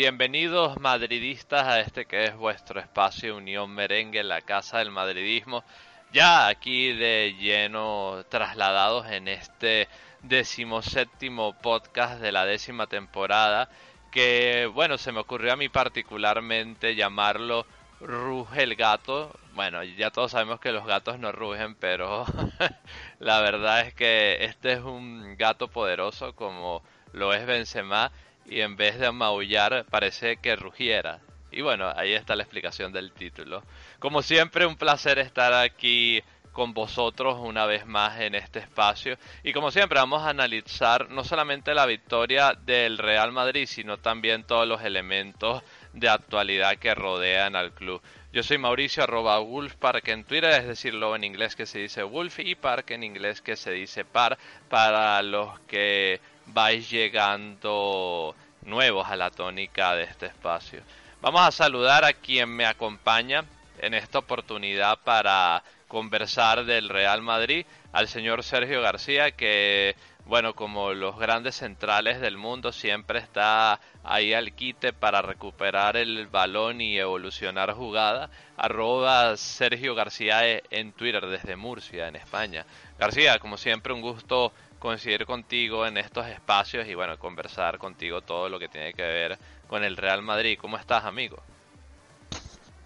Bienvenidos madridistas a este que es vuestro espacio Unión Merengue, la casa del madridismo. Ya aquí de lleno trasladados en este decimoséptimo podcast de la décima temporada que bueno se me ocurrió a mí particularmente llamarlo Ruge el gato. Bueno, ya todos sabemos que los gatos no rugen, pero la verdad es que este es un gato poderoso como lo es Benzema y en vez de maullar parece que rugiera. Y bueno, ahí está la explicación del título. Como siempre, un placer estar aquí con vosotros una vez más en este espacio. Y como siempre, vamos a analizar no solamente la victoria del Real Madrid, sino también todos los elementos de actualidad que rodean al club. Yo soy Mauricio arroba Wolfpark en Twitter, es decirlo en inglés que se dice Wolf y Park en inglés que se dice Par para los que vais llegando nuevos a la tónica de este espacio. Vamos a saludar a quien me acompaña en esta oportunidad para conversar del Real Madrid, al señor Sergio García, que, bueno, como los grandes centrales del mundo, siempre está ahí al quite para recuperar el balón y evolucionar jugada. Arroba Sergio García en Twitter desde Murcia, en España. García, como siempre, un gusto coincidir contigo en estos espacios y bueno, conversar contigo todo lo que tiene que ver con el Real Madrid. ¿Cómo estás, amigo?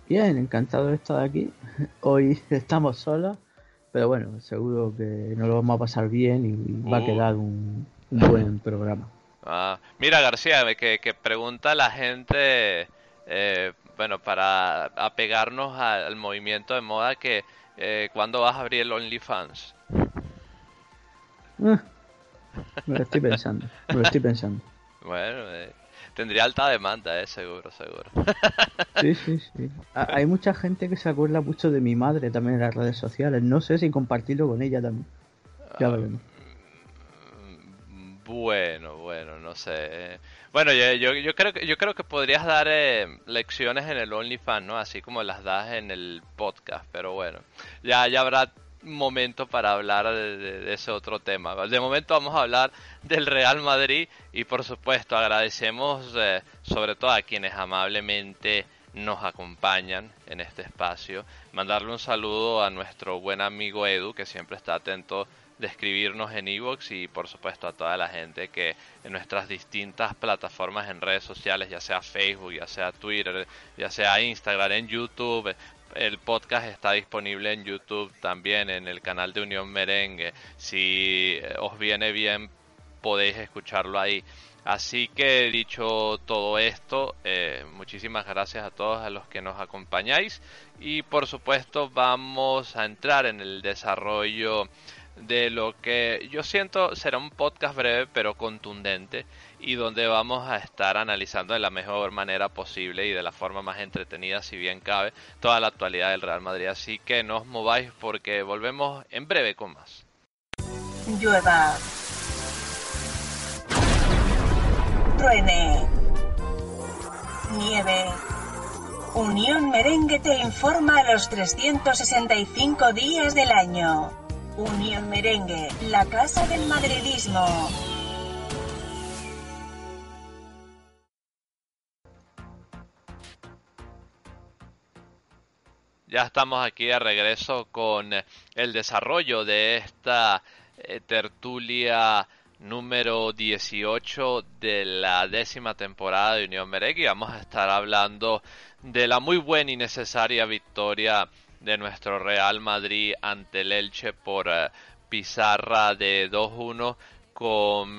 Bien, encantado de estar aquí. Hoy estamos solos, pero bueno, seguro que nos lo vamos a pasar bien y va a uh. quedar un, buen programa. Ah, mira, García, que, que pregunta la gente, eh, bueno, para apegarnos al, movimiento de moda, que eh, ¿cuándo vas a abrir el OnlyFans? Me lo estoy pensando, me lo estoy pensando. Bueno, eh, tendría alta demanda, eh, seguro, seguro. Sí, sí, sí. Hay mucha gente que se acuerda mucho de mi madre también en las redes sociales. No sé si compartirlo con ella también. Ya ah, Bueno, bueno, no sé. Bueno, yo, yo, yo, creo que yo creo que podrías dar eh, lecciones en el OnlyFans, ¿no? Así como las das en el podcast, pero bueno, ya ya habrá momento para hablar de, ese otro tema. De momento vamos a hablar del Real Madrid y por supuesto agradecemos eh, sobre todo a quienes amablemente nos acompañan en este espacio. Mandarle un saludo a nuestro buen amigo Edu que siempre está atento de escribirnos en Evox y por supuesto a toda la gente que en nuestras distintas plataformas en redes sociales, ya sea Facebook, ya sea Twitter, ya sea Instagram, en YouTube, el podcast está disponible en YouTube también, en el canal de Unión Merengue. Si eh, os viene bien, podéis escucharlo ahí. Así que dicho todo esto, eh, muchísimas gracias a todos los que nos acompañáis y por supuesto vamos a entrar en el desarrollo de lo que yo siento será un podcast breve pero contundente y donde vamos a estar analizando de la mejor manera posible y de la forma más entretenida, si bien cabe, toda la actualidad del Real Madrid. Así que no os mováis porque volvemos en breve con más. Llueva. Truene. Nieve. Unión Merengue te informa a los 365 días del año. Unión Merengue, la casa del madridismo. Ya estamos aquí de regreso con eh, el desarrollo de esta eh, tertulia número 18 de la décima temporada de Unión Merengue y vamos a estar hablando de la muy buena y necesaria victoria de nuestro Real Madrid ante el Elche por eh, pizarra de 2-1 con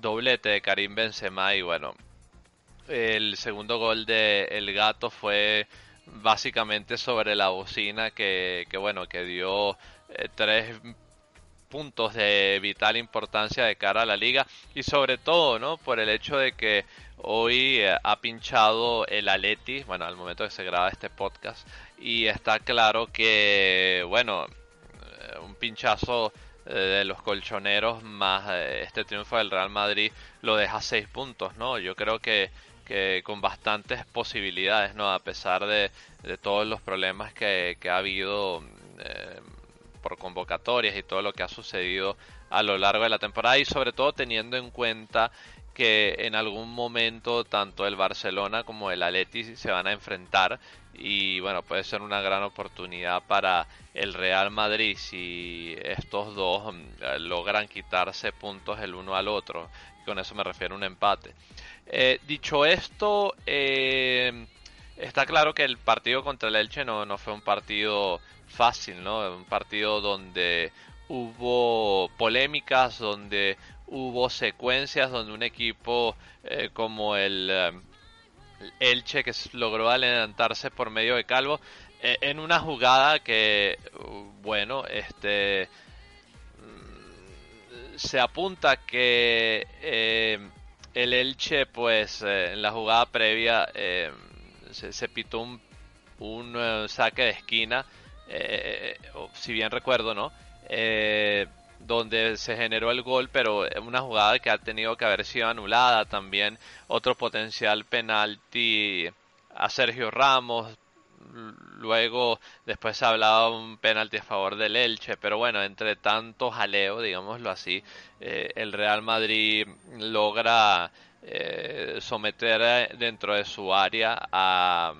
doblete de Karim Benzema y bueno, el segundo gol de El Gato fue básicamente sobre la bocina que, que bueno, que dio eh, tres puntos de vital importancia de cara a la liga y sobre todo, ¿no? Por el hecho de que hoy eh, ha pinchado el Aleti, bueno, al momento que se graba este podcast y está claro que, bueno, eh, un pinchazo de los colchoneros más este triunfo del Real Madrid lo deja seis puntos, ¿no? Yo creo que que con bastantes posibilidades, ¿no? A pesar de, todos los problemas que, ha habido eh, por convocatorias y todo lo que ha sucedido a lo largo de la temporada y sobre todo teniendo en cuenta que en algún momento tanto el Barcelona como el Atleti se van a enfrentar y bueno puede ser una gran oportunidad para el Real Madrid si estos dos mm, logran quitarse puntos el uno al otro con eso me refiero a un empate eh, dicho esto, eh, está claro que el partido contra el Elche no, no fue un partido fácil, ¿no? Un partido donde hubo polémicas, donde hubo secuencias, donde un equipo eh, como el, Elche que logró adelantarse por medio de Calvo en una jugada que, bueno, este mm, se apunta que el Elche, pues eh, en la jugada previa eh, se, pitó un, un eh, saque de esquina, si bien recuerdo, ¿no? donde se generó el gol, pero una jugada que ha tenido que haber sido anulada también. Otro potencial penalti a Sergio Ramos, luego después se hablaba un penalti a favor del Elche, pero bueno, entre tanto jaleo, digámoslo así, eh, el Real Madrid logra eh, someter dentro de su área a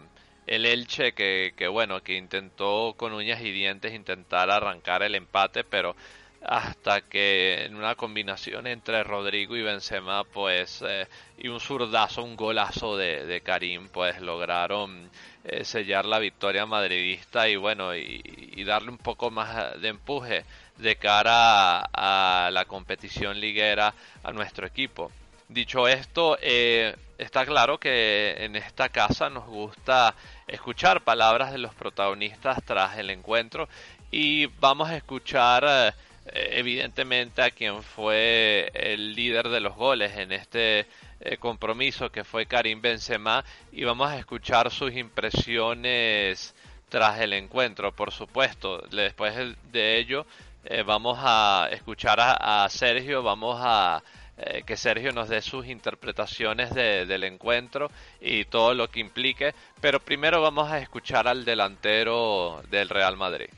el Elche que, que bueno, que intentó con uñas y dientes intentar arrancar el empate, pero hasta que en una combinación entre Rodrigo y Benzema pues eh, y un zurdazo un golazo de, Karim pues lograron eh, sellar la victoria madridista y bueno y, darle un poco más de empuje de cara a, la competición liguera a nuestro equipo. Dicho esto eh, está claro que en esta casa nos gusta escuchar palabras de los protagonistas tras el encuentro y vamos a escuchar evidentemente a quien fue el líder de los goles en este eh, compromiso que fue Karim Benzema y vamos a escuchar sus impresiones tras el encuentro, por supuesto. Después de ello eh, vamos a escuchar a, Sergio, vamos a eh, que Sergio nos dé sus interpretaciones del encuentro y todo lo que implique, pero primero vamos a escuchar al delantero del Real Madrid.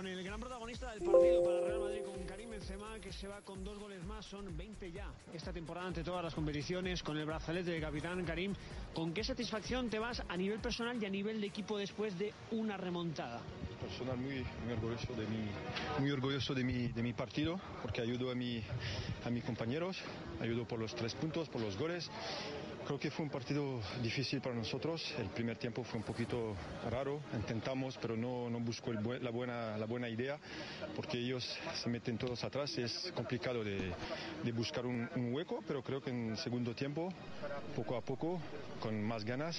Con el gran protagonista del partido para Real Madrid, con Karim Benzema, que se va con dos goles más, son 20 ya esta temporada ante todas las competiciones, con el brazalete de capitán Karim. ¿Con qué satisfacción te vas a nivel personal y a nivel de equipo después de una remontada? Personal muy, muy orgulloso de mi, muy orgulloso de mi, de mi partido, porque ayudo a, mi, a mis compañeros, ayudo por los tres puntos, por los goles Creo que fue un partido difícil para nosotros. El primer tiempo fue un poquito raro. Intentamos, pero no, no buscó la, buena, la buena idea, porque ellos se meten todos atrás. Es complicado de, de buscar un, un, hueco, pero creo que en segundo tiempo, poco a poco, con más ganas,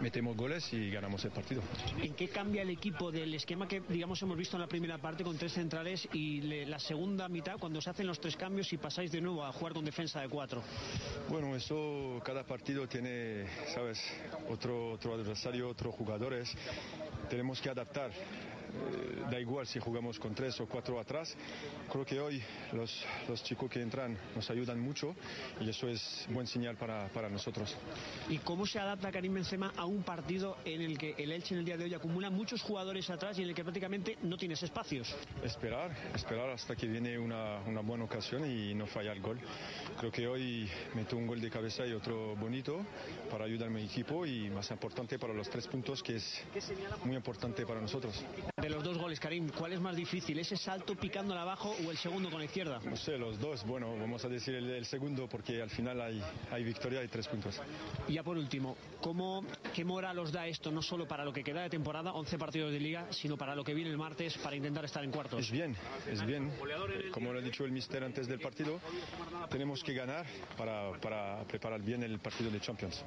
metemos goles y ganamos el partido. ¿En qué cambia el equipo del esquema que, digamos, hemos visto en la primera parte con tres centrales y la segunda mitad cuando se hacen los tres cambios y pasáis de nuevo a jugar con defensa de cuatro? Bueno, eso cada partido tiene, sabes, otro, otro adversario, otros jugadores. Tenemos que adaptar. Eh, da igual si jugamos con tres o cuatro atrás. Creo que hoy los, los chicos que entran nos ayudan mucho y eso es buen señal para, para nosotros. ¿Y cómo se adapta Karim Benzema a un partido en el que el Elche en el día de hoy acumula muchos jugadores atrás y en el que prácticamente no tienes espacios? Esperar, esperar hasta que viene una, una buena ocasión y no falla el gol. Creo que hoy meto un gol de cabeza y otro bonito para ayudar a mi equipo y más importante para los tres puntos que es muy importante para nosotros. De los dos goles, Karim, ¿cuál es más difícil? ¿Ese salto picándola abajo o el segundo con la izquierda? No sé, los dos. Bueno, vamos a decir el, segundo porque al final hay, hay victoria y tres puntos. Y ya por último, ¿cómo, ¿qué moral os da esto no solo para lo que queda de temporada, 11 partidos de liga, sino para lo que viene el martes para intentar estar en cuartos? Es bien, es bien. Como lo ha dicho el mister antes del partido, tenemos que ganar para, para preparar bien el partido de Champions.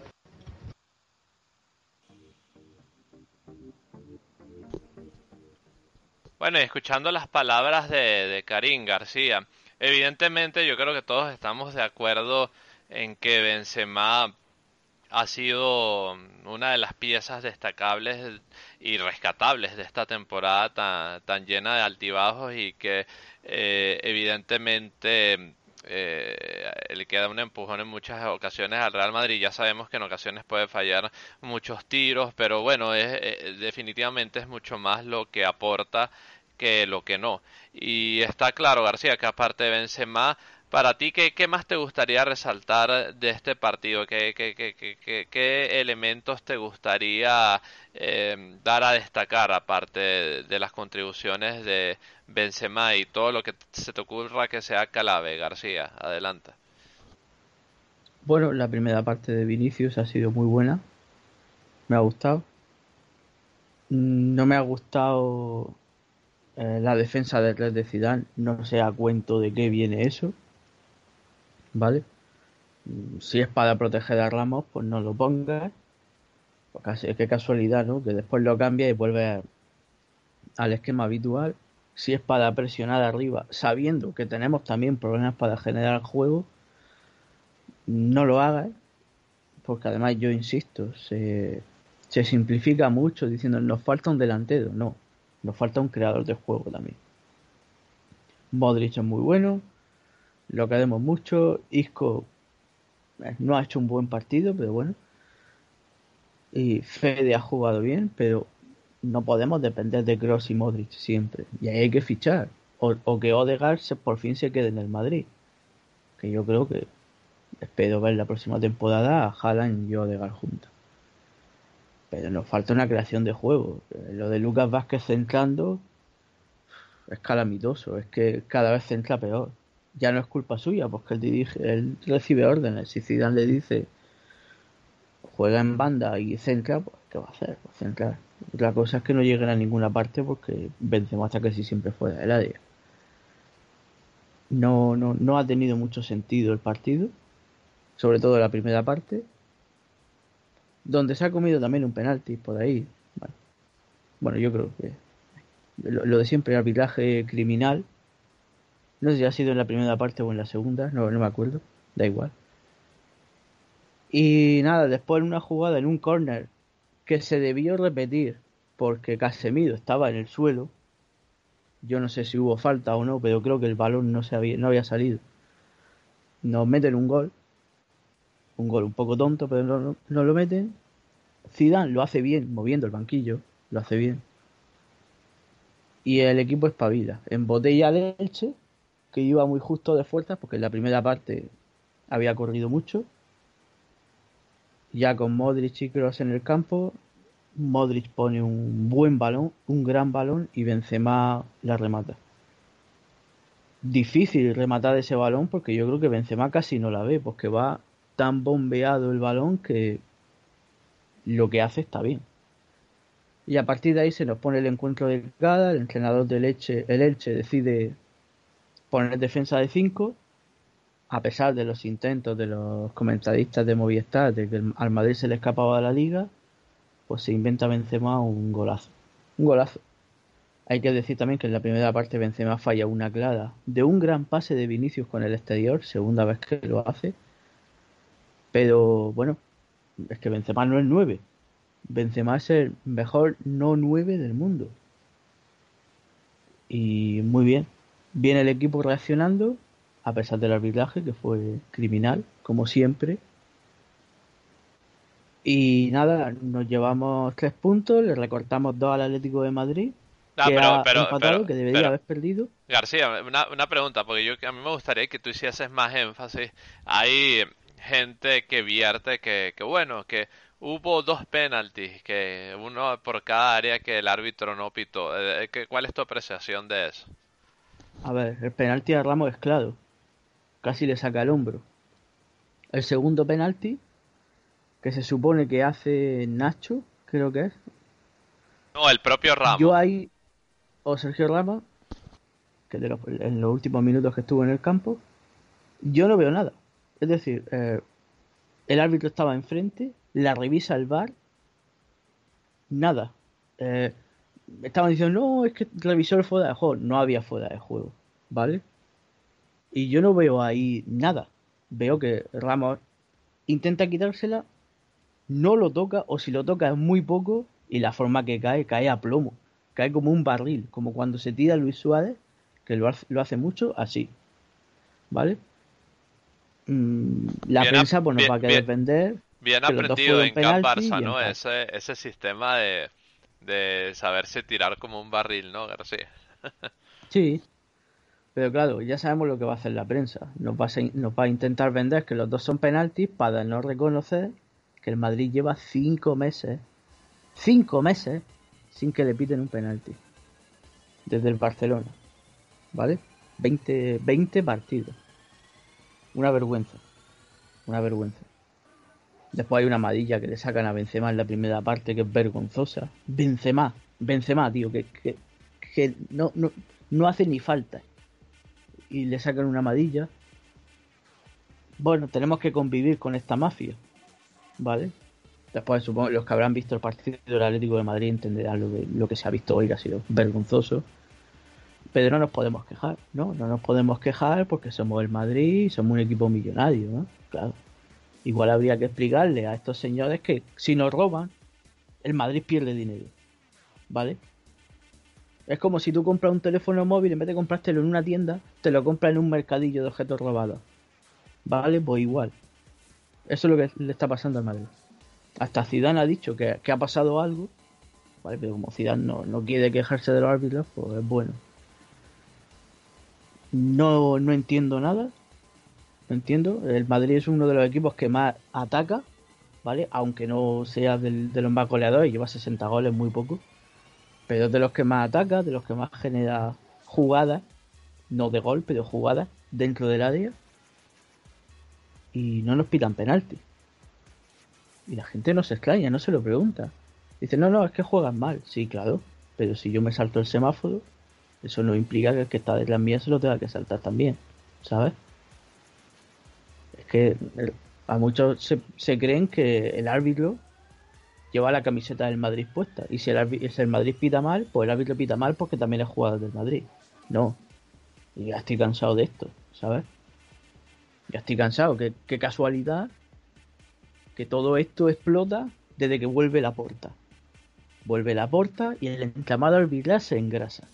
Bueno, y escuchando las palabras de, de Karim García, evidentemente yo creo que todos estamos de acuerdo en que Benzema ha sido una de las piezas destacables y rescatables de esta temporada tan, tan llena de altibajos y que eh, evidentemente eh, le queda un empujón en muchas ocasiones al Real Madrid. Ya sabemos que en ocasiones puede fallar muchos tiros, pero bueno, es, eh, definitivamente es mucho más lo que aporta que lo que no. Y está claro, García, que aparte de Benzema, para ti, ¿qué, ¿qué, más te gustaría resaltar de este partido? ¿Qué, qué, qué, elementos te gustaría eh, dar a destacar, aparte de, las contribuciones de Benzema y todo lo que se te ocurra que sea clave, García? Adelanta. Bueno, la primera parte de Vinicius ha sido muy buena. Me ha gustado. No me ha gustado eh, la defensa del Red de Zidane no se da cuento de qué viene eso. ¿Vale? Mm, si es para proteger a Ramos, pues no lo pongas. Porque qué casualidad, ¿no? Que después lo cambia y vuelve al esquema habitual. Si es para presionar arriba, sabiendo que tenemos también problemas para generar juego, no lo hagas. Porque además yo insisto, se, se simplifica mucho diciendo nos falta un delantero. No, nos falta un creador de juego también. Modric es muy bueno, lo queremos mucho. Isco eh, no ha hecho un buen partido, pero bueno. Y Fede ha jugado bien, pero no podemos depender de Gross y Modric siempre. Y ahí hay que fichar. O, que Odegaard se, por fin se quede en el Madrid. Que yo creo que espero ver la próxima temporada a Haaland y Odegaard juntos pero nos falta una creación de juego. Lo de Lucas Vázquez centrando es calamitoso, es que cada vez centra peor. Ya no es culpa suya, porque él dirige, él recibe órdenes. Si Zidane le dice juega en banda y centra, pues ¿qué va a hacer? Pues centrar. La cosa es que no lleguen a ninguna parte porque vencemos hasta que si siempre fuera del área. No, no, no ha tenido mucho sentido el partido, sobre todo la primera parte donde se ha comido también un penalti por ahí. Bueno, yo creo que lo, de siempre, arbitraje criminal. No sé si ha sido en la primera parte o en la segunda, no, no me acuerdo, da igual. Y nada, después en una jugada, en un corner, que se debió repetir porque Casemiro estaba en el suelo. Yo no sé si hubo falta o no, pero creo que el balón no, se había, no había salido. Nos meten un gol un gol un poco tonto, pero no, lo meten. Zidane lo hace bien, moviendo el banquillo, lo hace bien. Y el equipo espabila. En botella de leche, que iba muy justo de fuerzas, porque en la primera parte había corrido mucho. Ya con Modric y Kroos en el campo, Modric pone un buen balón, un gran balón, y Benzema la remata. Difícil rematar ese balón porque yo creo que Benzema casi no la ve, porque va tan bombeado el balón que lo que hace está bien. Y a partir de ahí se nos pone el encuentro de cada, el entrenador del Elche, el Elche decide poner defensa de 5, a pesar de los intentos de los comentaristas de Movistar de que al Madrid se le escapaba de la liga, pues se inventa Benzema un golazo. Un golazo. Hay que decir también que en la primera parte Benzema falla una clara de un gran pase de Vinicius con el exterior, segunda vez que lo hace, pero bueno, es que Benzema no es 9. Benzema es el mejor no 9 del mundo. Y muy bien. Viene el equipo reaccionando, a pesar del arbitraje, que fue criminal, como siempre. Y nada, nos llevamos tres puntos, le recortamos dos al Atlético de Madrid. Ah, que pero, que debería haber perdido. García, una, una pregunta, porque yo a mí me gustaría que tú hicieses más énfasis. Hay gente que vierte que, que bueno, que hubo dos penaltis, que uno por cada área que el árbitro no pitó. Eh, eh, ¿Cuál es tu apreciación de eso? A ver, el penalti a Ramos es claro. Casi le saca el hombro. El segundo penalti, que se supone que hace Nacho, creo que es. No, el propio Ramos. Yo ahí, o Sergio Ramos, que de los, en los últimos minutos que estuvo en el campo, yo no veo nada. Es decir, eh, el árbitro estaba enfrente, la revisa el bar, nada. Eh, estaban diciendo, no, es que revisó el fuera de juego. No había fuera de juego, ¿vale? Y yo no veo ahí nada. Veo que Ramos intenta quitársela, no lo toca, o si lo toca es muy poco, y la forma que cae, cae a plomo. Cae como un barril, como cuando se tira Luis Suárez, que lo hace, lo hace mucho, así. ¿Vale? Mm, la prensa pues nos va a querer vender. Bien aprendido en Camp Barça, ¿no? Ese, ese sistema de, de saberse tirar como un barril, ¿no, García? sí, pero claro, ya sabemos lo que va a hacer la prensa. Nos va a, nos va a intentar vender que los dos son penaltis para no reconocer que el Madrid lleva cinco meses, cinco meses, sin que le piten un penalti. Desde el Barcelona. ¿Vale? 20, 20 partidos. Una vergüenza. Una vergüenza. Después hay una amarilla que le sacan a Benzema en la primera parte que es vergonzosa. Benzema, Benzema, tío, que, que, no, no, no hace ni falta. Y le sacan una amarilla. Bueno, tenemos que convivir con esta mafia. ¿Vale? Después supongo los que habrán visto el partido del Atlético de Madrid entenderán lo que, lo que se ha visto hoy, que ha sido vergonzoso pero no nos podemos quejar, ¿no? No nos podemos quejar porque somos el Madrid y somos un equipo millonario, ¿no? Claro. Igual habría que explicarle a estos señores que si nos roban, el Madrid pierde dinero, ¿vale? Es como si tú compras un teléfono móvil, en vez de comprártelo en una tienda, te lo compras en un mercadillo de objetos robados. ¿Vale? Pues igual. Eso es lo que le está pasando al Madrid. Hasta Zidane ha dicho que, ha pasado algo, ¿vale? Pero como Zidane no, no quiere quejarse de los árbitros, pues es bueno. No, no entiendo nada. Entiendo. El Madrid es uno de los equipos que más ataca, ¿vale? Aunque no sea del, de los más goleadores, lleva 60 goles, muy poco. Pero es de los que más ataca, de los que más genera jugadas, no de gol, pero jugadas dentro del área. Y no nos pidan penalti. Y la gente no se extraña, no se lo pregunta. Dice, no, no, es que juegan mal. Sí, claro. Pero si yo me salto el semáforo, eso no implica que el que está detrás mía se lo tenga que saltar también, ¿sabes? Que a muchos se, creen que el árbitro lleva la camiseta del Madrid puesta. Y si el, el Madrid pita mal, pues el árbitro pita mal porque también es jugador del Madrid. No. Y ya estoy cansado de esto, ¿sabes? Ya estoy cansado. Qué, casualidad que todo esto explota desde que vuelve la puerta. Vuelve la puerta y el entramado arbitral se engrasa.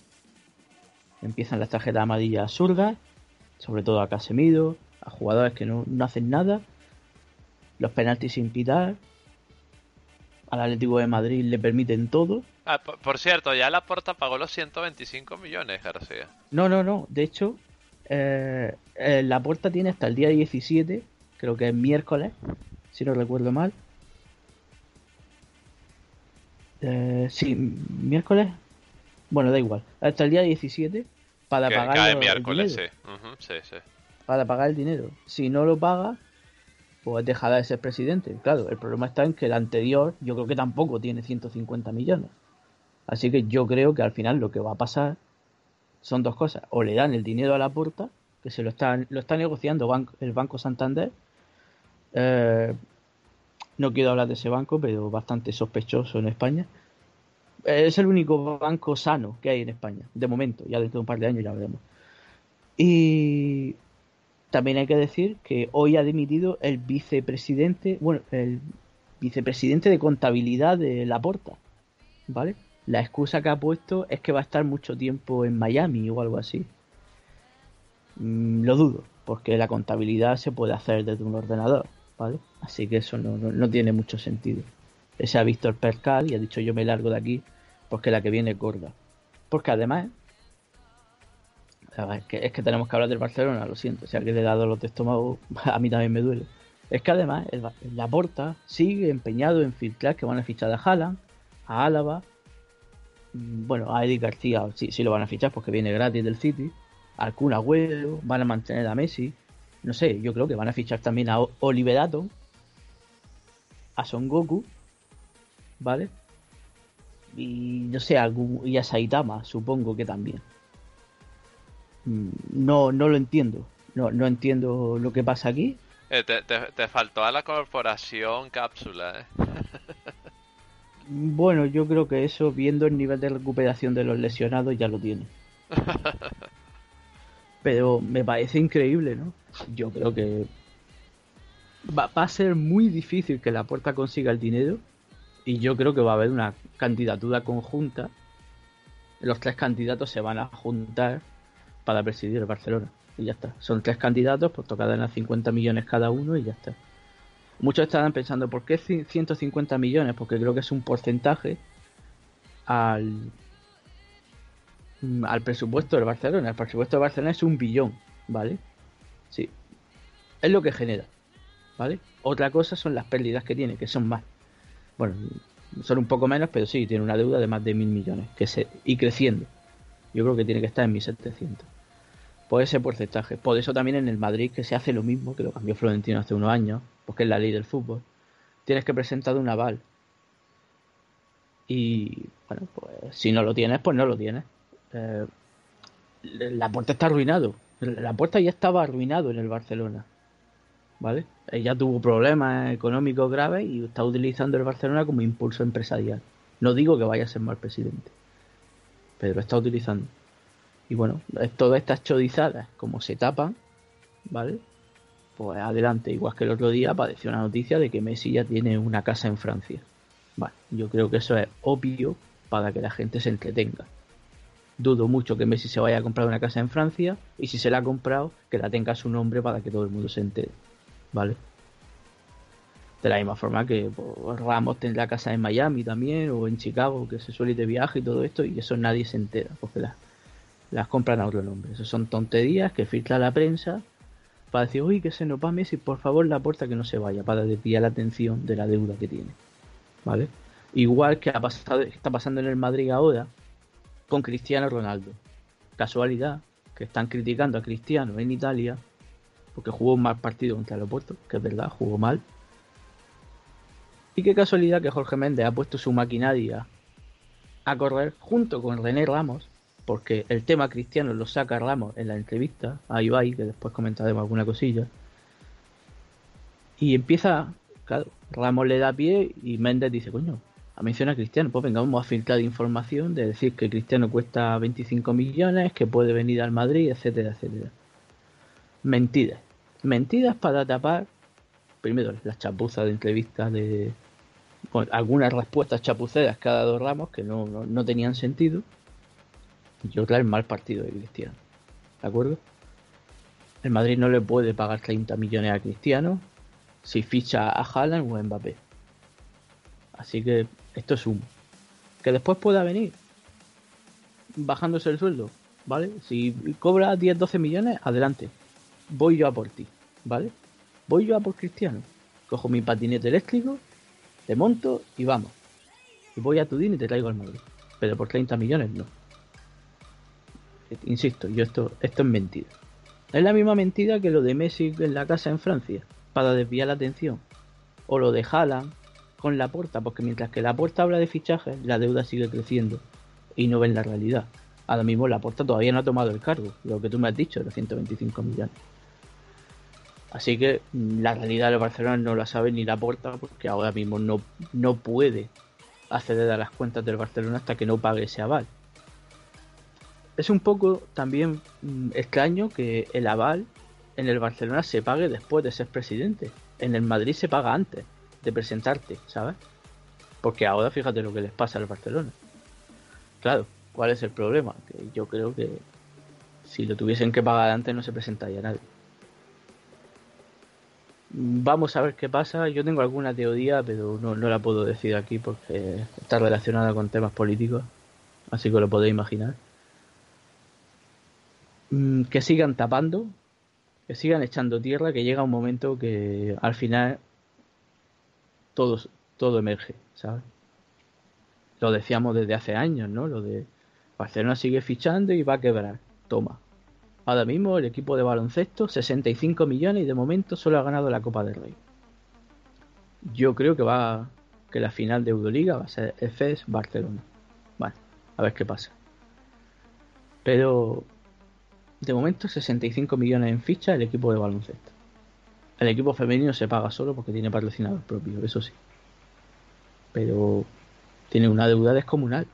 Empiezan las tarjetas amarillas absurdas, sobre todo a Casemiro, a jugadores que no, hacen nada, los penaltis sin pitar, al Atlético de Madrid le permiten todo. Ah, por, cierto, ya la Porta pagó los 125 millones, García. No, no, no. De hecho, eh, eh, la Porta tiene hasta el día 17, creo que es miércoles, si no recuerdo mal. Eh, sí, miércoles, bueno, da igual. Hasta el día 17 para pagar el, miércoles, Sí. sí, Para pagar el dinero. Si no lo paga, pues dejará de ser presidente. Claro, el problema está en que el anterior, yo creo que tampoco tiene 150 millones. Así que yo creo que al final lo que va a pasar son dos cosas. O le dan el dinero a la puerta, que se lo está, lo está negociando el Banco Santander. Eh, no quiero hablar de ese banco, pero bastante sospechoso en España es el único banco sano que hay en España, de momento, ya dentro de un par de años ya veremos. Y también hay que decir que hoy ha dimitido el vicepresidente, bueno, el vicepresidente de contabilidad de La Porta, ¿vale? La excusa que ha puesto es que va a estar mucho tiempo en Miami o algo así. Mm, lo dudo, porque la contabilidad se puede hacer desde un ordenador, ¿vale? Así que eso no, no tiene mucho sentido se ha visto el percal y ha dicho yo me largo de aquí porque la que viene es gorda. Porque además, es que, tenemos que hablar del Barcelona, lo siento, si alguien le da dolor de estómago, a mí también me duele. Es que además la Porta sigue empeñado en filtrar que van a fichar a Haaland, a Álava, mm, bueno, a Eddie García sí, sí lo van a fichar porque viene gratis del City, al Kun van a mantener a Messi, no sé, yo creo que van a fichar también a Oliverato, a Son Goku, ¿vale? Y no sé, algún, y a Saitama, supongo que también. Mm, no, no lo entiendo. No, no entiendo lo que pasa aquí. Eh, te, te, faltó a la corporación cápsula, ¿eh? bueno, yo creo que eso, viendo el nivel de recuperación de los lesionados, ya lo tiene. Pero me parece increíble, ¿no? Yo creo que va, va, a ser muy difícil que la puerta consiga el dinero. Y yo creo que va a haber una candidatura conjunta. Los tres candidatos se van a juntar para presidir el Barcelona y ya está. Son tres candidatos, pues tocarán a 50 millones cada uno y ya está. Muchos estarán pensando, ¿por qué 150 millones? Porque creo que es un porcentaje al, mm, al presupuesto del Barcelona. El presupuesto de Barcelona es un billón, ¿vale? Sí. Es lo que genera, ¿vale? Otra cosa son las pérdidas que tiene, que son más. Bueno, son un poco menos, pero sí, tiene una deuda de más de mil millones, que se, y creciendo. Yo creo que tiene que estar en 1700 por ese porcentaje. Por eso también en el Madrid que se hace lo mismo, que lo cambió Florentino hace unos años, porque es la ley del fútbol. Tienes que presentar un aval. Y bueno, pues si no lo tienes, pues no lo tienes. Eh, la puerta está arruinado. La puerta ya estaba arruinado en el Barcelona. ¿Vale? Ella tuvo problemas económicos graves y está utilizando el Barcelona como impulso empresarial. No digo que vaya a ser mal presidente, pero lo está utilizando. Y bueno, todas estas chodizadas, como se tapan, ¿vale? Pues adelante, igual que el otro día apareció una noticia de que Messi ya tiene una casa en Francia. Vale, yo creo que eso es obvio para que la gente se entretenga. Dudo mucho que Messi se vaya a comprar una casa en Francia y si se la ha comprado, que la tenga su nombre para que todo el mundo se entere. ¿Vale? De la misma forma que pues, Ramos tendrá casa en Miami también o en Chicago, que se suele ir de viaje y todo esto, y eso nadie se entera, porque la, las compran a otro nombre. Eso son tonterías que filtra la prensa para decir, uy, que se nos va Messi, por favor la puerta que no se vaya, para desviar la atención de la deuda que tiene. ¿Vale? Igual que ha pasado, está pasando en el Madrid ahora con Cristiano Ronaldo. Casualidad que están criticando a Cristiano en Italia porque jugó un mal partido contra el Oporto, que es verdad, jugó mal. Y qué casualidad que Jorge Méndez ha puesto su maquinaria a correr junto con René Ramos porque el tema cristiano lo saca Ramos en la entrevista a Ibai, que después comentaremos alguna cosilla. Y empieza, claro, Ramos le da pie y Méndez dice, coño, a mencionar a Cristiano, pues venga, vamos a filtrar información de decir que Cristiano cuesta 25 millones, que puede venir al Madrid, etcétera, etcétera. Mentiras. Mentiras para tapar, primero, las chapuzas de entrevistas de... algunas respuestas chapuceras que ha dado Ramos que no, no tenían sentido yo creo el mal partido de Cristiano. ¿De acuerdo? El Madrid no le puede pagar 30 millones a Cristiano si ficha a Haaland o a Mbappé. Así que esto es humo. Que después pueda venir bajándose el sueldo, ¿vale? Si cobra 10-12 millones, adelante. Voy yo a por ti, ¿vale? Voy yo a por Cristiano. Cojo mi patinete eléctrico, te monto y vamos. Y voy a tu din y te traigo al Madrid. Pero por 30 millones no insisto, yo esto, esto es mentira. Es la misma mentira que lo de Messi en la casa en Francia, para desviar la atención. O lo de Haaland con la puerta, porque mientras que la puerta habla de fichajes, la deuda sigue creciendo y no ven la realidad. Ahora mismo la puerta todavía no ha tomado el cargo, lo que tú me has dicho, de 125 millones. Así que mm, la realidad de Barcelona no la sabe ni la puerta, porque ahora mismo no, no puede acceder a las cuentas del Barcelona hasta que no pague ese aval es un poco también mm, extraño que el aval en el Barcelona se pague después de ser presidente. En el Madrid se paga antes de presentarte, ¿sabes? Porque ahora fíjate lo que les pasa al Barcelona. Claro, ¿cuál es el problema? Que yo creo que si lo tuviesen que pagar antes no se presentaría nadie. Vamos a ver qué pasa. Yo tengo alguna teoría, pero no, no la puedo decir aquí porque está relacionada con temas políticos. Así que lo podéis imaginar. Mm, que sigan tapando, que sigan echando tierra, que llega un momento que al final todo, todo emerge, ¿sabes? Lo decíamos desde hace años, ¿no? Lo de Barcelona sigue fichando y va a quebrar. Toma. Ahora mismo el equipo de baloncesto, 65 millones y de momento solo ha ganado la Copa del Rey. Yo creo que va que la final de Euroliga va a ser FS Barcelona. Bueno, a ver qué pasa. Pero de momento 65 millones en ficha el equipo de baloncesto. El equipo femenino se paga solo porque tiene patrocinador propio, eso sí. Pero tiene una deuda descomunal.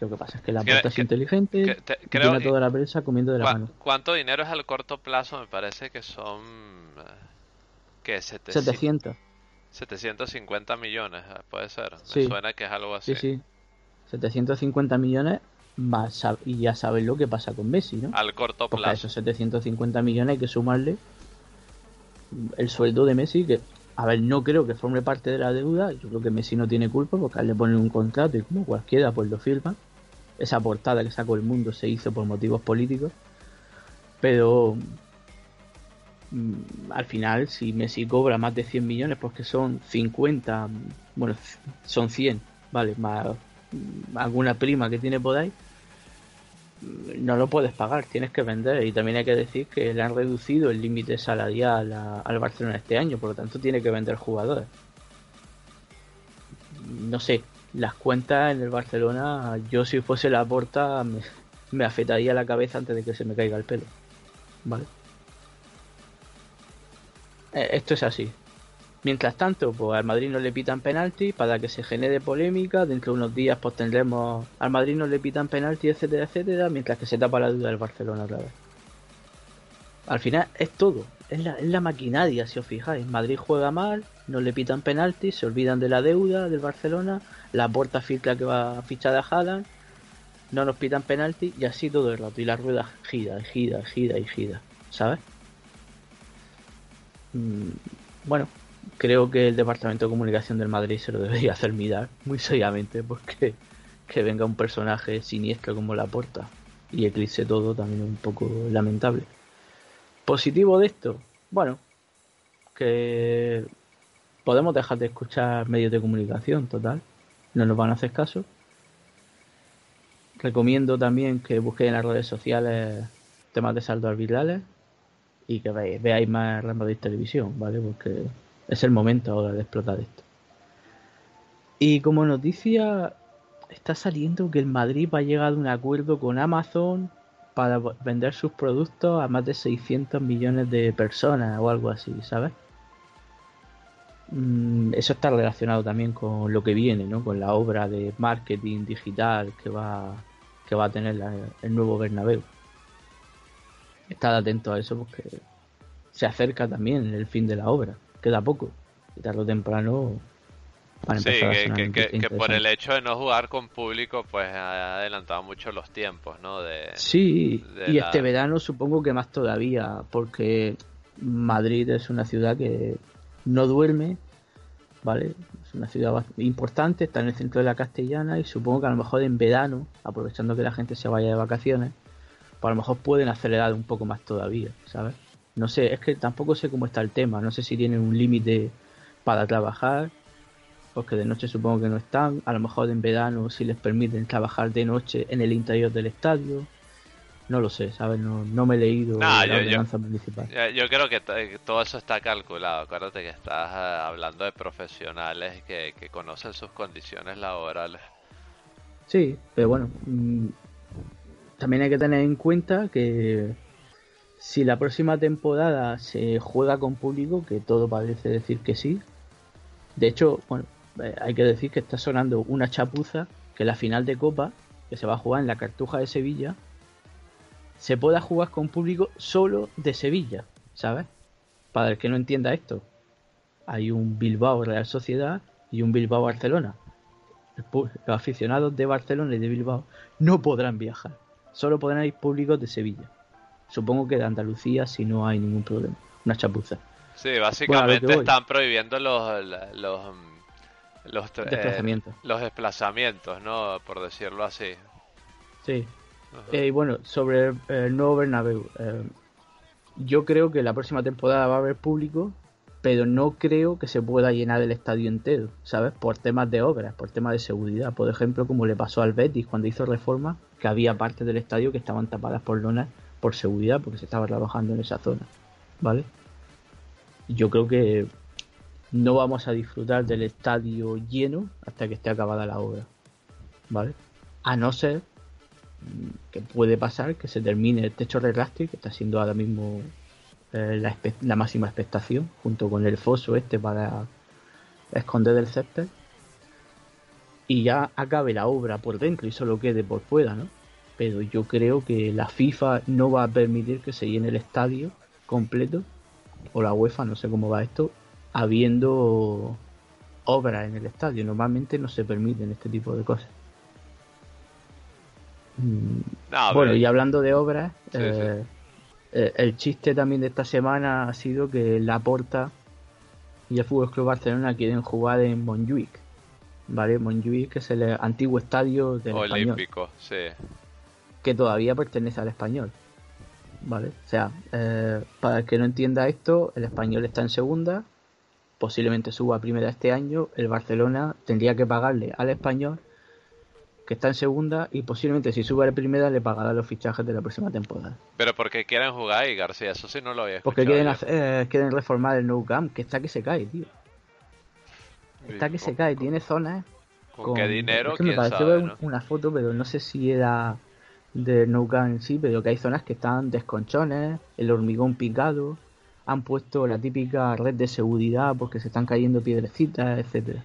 Lo que pasa es que la puerta es inteligente, que tiene toda la prensa comiendo de la mano. ¿Cuánto dinero es al corto plazo? Me parece que son... Eh, ¿Qué? 700. 750 millones, eh, puede ser. Me suena que es algo así. Sí, sí. 750 millones y ya sabes lo que pasa con Messi, ¿no? Al corto plazo. a esos 750 millones hay que sumarle el sueldo de Messi, que, a ver, no creo que forme parte de la deuda. Yo creo que Messi no tiene culpa porque a él le ponen un contrato y como cualquiera, pues lo firma. Esa portada que sacó el mundo se hizo por motivos políticos. Pero mm, al final, si Messi cobra más de 100 millones, pues que son 50, bueno, son 100, ¿vale? Más mm, alguna prima que tiene por ahí no lo puedes pagar, tienes que vender. Y también hay que decir que le han reducido el límite salarial al Barcelona este año, por lo tanto tiene que vender jugadores. No sé, las cuentas en el Barcelona, yo si fuese la porta me, me afectaría la cabeza antes de que se me caiga el pelo. ¿Vale? Eh, esto es así. Mientras tanto, pues al Madrid no le pitan penalti para que se genere polémica. Dentro de unos días, pues tendremos al Madrid no le pitan penalti, etcétera, etcétera. Mientras que se tapa la duda del Barcelona otra vez. Al final es todo. Es la, es la maquinaria, si os fijáis. Madrid juega mal, no le pitan penalti, se olvidan de la deuda del Barcelona. La puerta filtra que va a fichar a Haaland. No nos pitan penalti y así todo el rato. Y la rueda gira, gira, gira y gira. ¿Sabes? Mm, bueno, creo que el Departamento de Comunicación del Madrid se lo debería hacer mirar muy seriamente porque que venga un personaje siniestro como la porta y eclipse todo también es un poco lamentable. Positivo de esto, bueno, que podemos dejar de escuchar medios de comunicación, total, no nos van a hacer caso. Recomiendo también que busquéis en las redes sociales temas de saldo arbitrales y que veáis, más Real Madrid Televisión, ¿vale? Porque es el momento ahora de explotar esto. Y como noticia, está saliendo que el Madrid va a llegar a un acuerdo con Amazon para vender sus productos a más de 600 millones de personas o algo así, ¿sabes? Mm, eso está relacionado también con lo que viene, ¿no? Con la obra de marketing digital que va, que va a tener el nuevo Bernabéu. Estad atento a eso porque se acerca también el fin de la obra queda poco. Y tarde o temprano sí, que, por el hecho de no jugar con público, pues ha adelantado mucho los tiempos, ¿no? De, sí, y este verano supongo que más todavía, porque Madrid es una ciudad que no duerme, ¿vale? Es una ciudad importante, está en el centro de la Castellana y supongo que a lo mejor en verano, aprovechando que la gente se vaya de vacaciones, pues a lo mejor pueden acelerar un poco más todavía, ¿sabes? No sé, es que tampoco sé cómo está el tema. No sé si tienen un límite para trabajar, porque de noche supongo que no están. A lo mejor en verano si les permiten trabajar de noche en el interior del estadio. No lo sé, ¿sabes? No, no me he leído la yo, municipal. Yo, creo que todo eso está calculado. Acuérdate que estás eh, hablando de profesionales que, que conocen sus condiciones laborales. Sí, pero bueno, mm, también hay que tener en cuenta que si la próxima temporada se juega con público, que todo parece decir que sí. De hecho, bueno, eh, hay que decir que está sonando una chapuza que la final de Copa, que se va a jugar en la Cartuja de Sevilla, se pueda jugar con público solo de Sevilla, ¿sabes? Para el que no entienda esto, hay un Bilbao Real Sociedad y un Bilbao Barcelona. Los aficionados de Barcelona y de Bilbao no podrán viajar, solo podrán ir públicos de Sevilla. Supongo que de Andalucía si no hay ningún problema. Una chapuza. Sí, básicamente están prohibiendo los, los, los, eh, desplazamientos. los desplazamientos, ¿no? Por decirlo así. Sí. Eh, y bueno, sobre el, nuevo Bernabéu. Eh, yo creo que la próxima temporada va a haber público, pero no creo que se pueda llenar el estadio entero, ¿sabes? Por temas de obras, por temas de seguridad. Por ejemplo, como le pasó al Betis cuando hizo reforma, que había partes del estadio que estaban tapadas por lonas por seguridad, porque se estaba trabajando en esa zona, ¿vale? Yo creo que no vamos a disfrutar del estadio lleno hasta que esté acabada la obra, ¿vale? A no ser que puede pasar que se termine el techo reglastre, que está siendo ahora mismo eh, la, máxima expectación, junto con el foso este para esconder el césped, y ya acabe la obra por dentro y solo quede por fuera, ¿no? Pero yo creo que la FIFA no va a permitir que se llene el estadio completo, o la UEFA, no sé cómo va esto, habiendo obras en el estadio. Normalmente no se permiten este tipo de cosas. Mm, bueno, y hablando de obras, eh, eh, el chiste también de esta semana ha sido que la Porta y el Fútbol Club Barcelona quieren jugar en Montjuic. ¿Vale? Montjuic es el antiguo estadio del Olímpico, sí. Que todavía pertenece al español. ¿Vale? O sea, eh, para el que no entienda esto, el español está en segunda, posiblemente suba a primera este año, el Barcelona tendría que pagarle al español que está en segunda y posiblemente si sube a la primera le pagará los fichajes de la próxima temporada. Pero porque quieren jugar ahí, García, eso sí no lo había escuchado. Porque quieren, eh, quieren reformar el Nou Camp, que está que se cae, tío. Está que se cae, tiene zonas con, qué dinero, es que me pareció ver una foto, pero no sé si era de Nou Camp en sí, pero que hay zonas que están desconchones, el hormigón picado, han puesto la típica red de seguridad porque se están cayendo piedrecitas, etcétera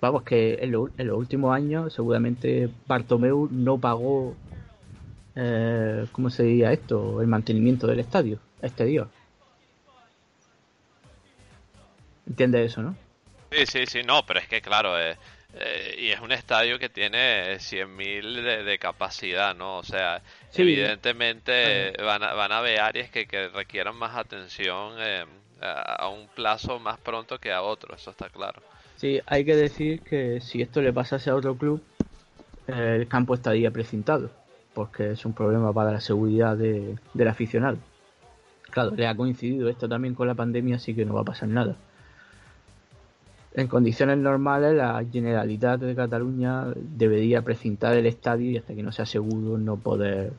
vamos, que en, los últimos años seguramente Bartomeu no pagó, eh, ¿cómo se diría esto? El mantenimiento del estadio, este día. ¿Entiendes eso, no? Sí, sí, sí, no, pero es que claro, eh, eh, y es un estadio que tiene 100.000 de, de capacidad, ¿no? O sea, evidentemente van a, van a haber áreas que, que requieran más atención a un plazo más pronto que a otro, eso está claro. Sí, hay que decir que si esto le pasase a otro club, el campo estaría precintado, porque es un problema para la seguridad del aficionado. Claro, le ha coincidido esto también con la pandemia, así que no va a pasar nada. En condiciones normales, la Generalitat de Cataluña debería precintar el estadio y hasta que no sea seguro no poder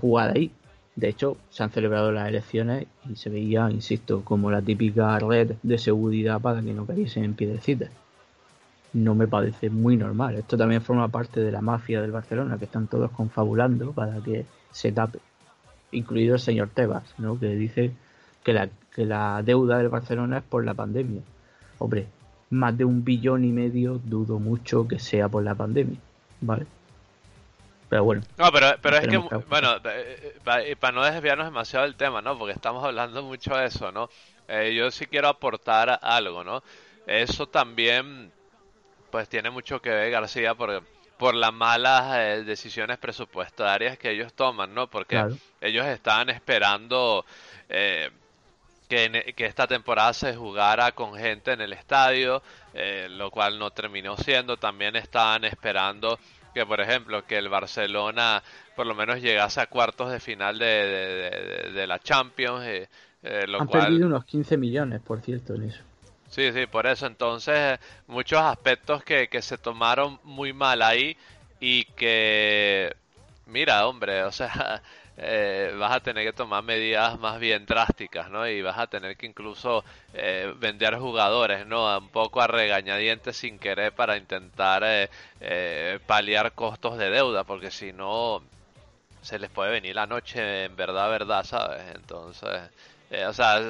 jugar ahí. De hecho, se han celebrado las elecciones y se veía, insisto, como la típica red de seguridad para que no cayesen en piedrecitas. No me parece muy normal. Esto también forma parte de la mafia del Barcelona, que están todos confabulando para que se tape. Incluido el señor Tebas, ¿no? que dice que la, que la deuda del Barcelona es por la pandemia. Hombre, más de un billón y medio dudo mucho que sea por la pandemia. ¿Vale? Pero bueno. No, pero, pero es que, bueno, eh, eh, para no desviarnos demasiado del tema, ¿no? Porque estamos hablando mucho de eso, ¿no? Eh, yo sí quiero aportar algo, ¿no? Eso también, pues tiene mucho que ver, García, por, por las malas decisiones presupuestarias que ellos toman, ¿no? Porque ellos estaban esperando que, que, esta temporada se jugara con gente en el estadio, lo cual no terminó siendo. También estaban esperando que por ejemplo que el Barcelona por lo menos llegase a cuartos de final de, la Champions eh, eh, lo han perdido unos 15 millones por cierto en eso sí sí por eso entonces muchos aspectos que, que se tomaron muy mal ahí y que mira hombre o sea eh, vas a tener que tomar medidas más bien drásticas, ¿no? Y vas a tener que incluso eh, vender jugadores, ¿no? Un poco a regañadientes sin querer para intentar eh, paliar costos de deuda, porque si no se les puede venir la noche en verdad, verdad, ¿sabes? Entonces, o sea,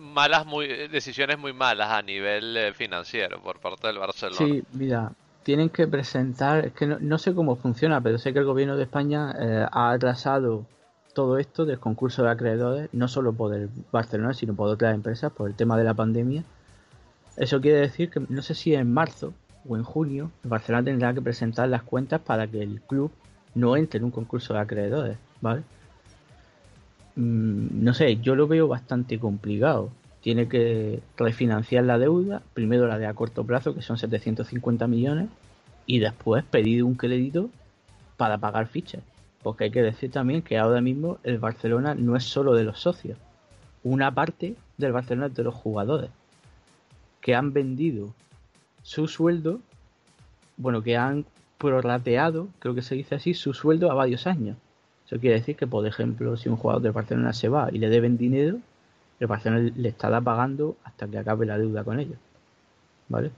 malas muy, decisiones muy malas a nivel financiero por parte del Barcelona. Sí, mira, tienen que presentar, es que no, sé cómo funciona, pero sé que el gobierno de España eh, ha atrasado todo esto del concurso de acreedores, no solo por el Barcelona, sino por otras empresas, por el tema de la pandemia. Eso quiere decir que no sé si en marzo o en junio el Barcelona tendrá que presentar las cuentas para que el club no entre en un concurso de acreedores, ¿vale? Mm, no sé, yo lo veo bastante complicado tiene que refinanciar la deuda, primero la de a corto plazo, que son 750 millones, y después pedir un crédito para pagar fichas. Porque hay que decir también que ahora mismo el Barcelona no es solo de los socios. Una parte del Barcelona es de los jugadores que han vendido su sueldo, bueno, que han prorrateado, creo que se dice así, su sueldo a varios años. Eso quiere decir que, por ejemplo, si un jugador del Barcelona se va y le deben dinero, el Barcelona le estará pagando hasta que acabe la deuda con ellos. ¿Vale?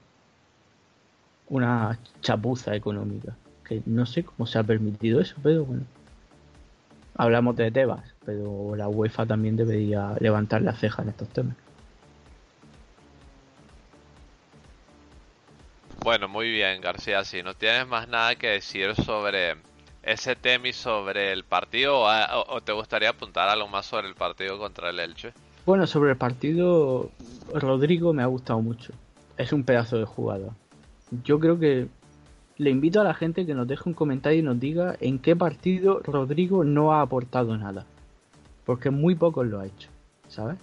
Una chapuza económica. Que no sé cómo se ha permitido eso, pero bueno. Hablamos de Tebas, pero la UEFA también debería levantar la ceja en estos temas. Bueno, muy bien, García. Si no tienes más nada que decir sobre ese tema y sobre el partido, o, te gustaría apuntar algo más sobre el partido contra el Elche. Bueno, sobre el partido, Rodrigo me ha gustado mucho. Es un pedazo de jugador. Yo creo que le invito a la gente que nos deje un comentario y nos diga en qué partido Rodrigo no ha aportado nada. Porque muy pocos lo ha hecho, ¿sabes?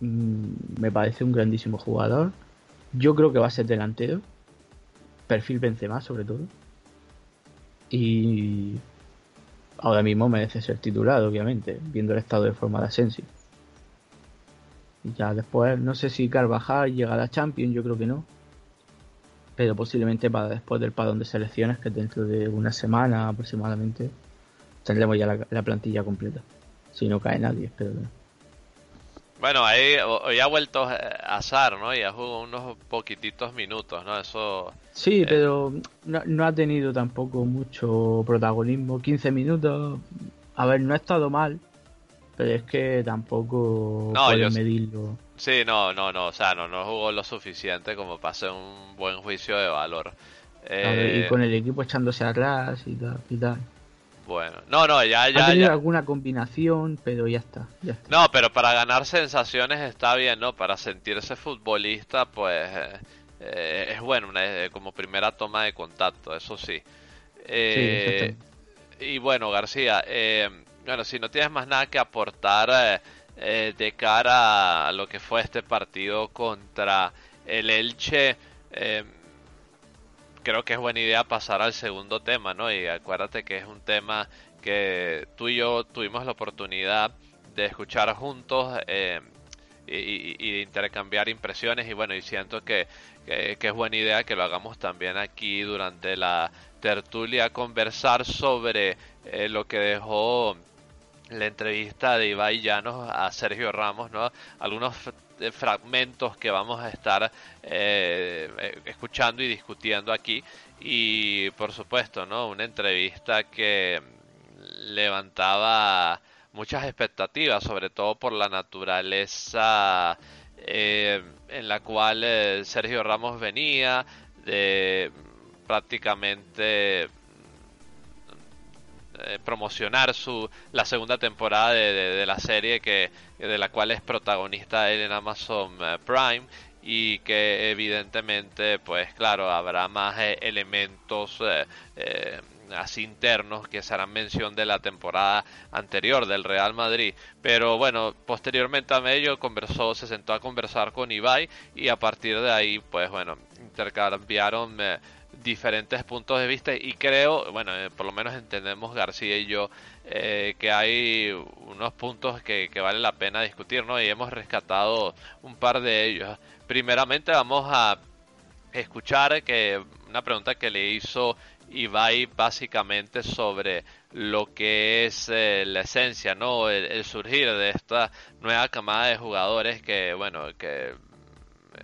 Mm, me parece un grandísimo jugador yo creo que va a ser delantero. Perfil Benzema, sobre todo. Y ahora mismo merece ser titulado, obviamente, viendo el estado de forma de Asensi. Y ya después, no sé si Carvajal llega a la Champions, yo creo que no. Pero posiblemente para después del padrón de selecciones, que dentro de una semana aproximadamente, tendremos ya la, la plantilla completa. Si no cae nadie, espero que no. Bueno, ahí hoy ha vuelto a azar, ¿no? Y ha jugado unos poquititos minutos, ¿no? Eso. Sí, eh, pero no, ha tenido tampoco mucho protagonismo. 15 minutos. A ver, no ha estado mal, pero es que tampoco no, medirlo. Sí, no, no, no. O sea, no, no jugó lo suficiente como para hacer un buen juicio de valor. y eh, con el equipo echándose atrás y tal. Y tal. Bueno, no, no, ya, ya. Ha tenido alguna combinación, pero ya está, No, pero para ganar sensaciones está bien, ¿no? Para sentirse futbolista, pues eh, es bueno, una, como primera toma de contacto, eso sí. Eh, y bueno, García, eh, bueno, si no tienes más nada que aportar de cara a lo que fue este partido contra el Elche, creo que es buena idea pasar al segundo tema, ¿no? Y acuérdate que es un tema que tú y yo tuvimos la oportunidad de escuchar juntos eh, y, de intercambiar impresiones y bueno, y siento que, es buena idea que lo hagamos también aquí durante la tertulia, conversar sobre eh, lo que dejó la entrevista de Ibai Llanos a Sergio Ramos, ¿no? Algunos fragmentos que vamos a estar eh, eh, escuchando y discutiendo aquí y por supuesto no una entrevista que levantaba muchas expectativas sobre todo por la naturaleza eh, en la cual Sergio Ramos venía de prácticamente eh, promocionar su la segunda temporada de, la serie que de la cual es protagonista él en Amazon eh, Prime y que evidentemente pues claro habrá más eh, elementos así internos que se harán mención de la temporada anterior del Real Madrid. Pero bueno, posteriormente a ello conversó, se sentó a conversar con Ibai y a partir de ahí, pues bueno, intercambiaron diferentes puntos de vista y creo, bueno, eh, por lo menos entendemos García y yo eh, que hay unos puntos que, que vale la pena discutir, ¿no? Y hemos rescatado un par de ellos. Primeramente vamos a escuchar que una pregunta que le hizo Ibai básicamente sobre lo que es eh, la esencia, ¿no? el, surgir de esta nueva camada de jugadores que, bueno, que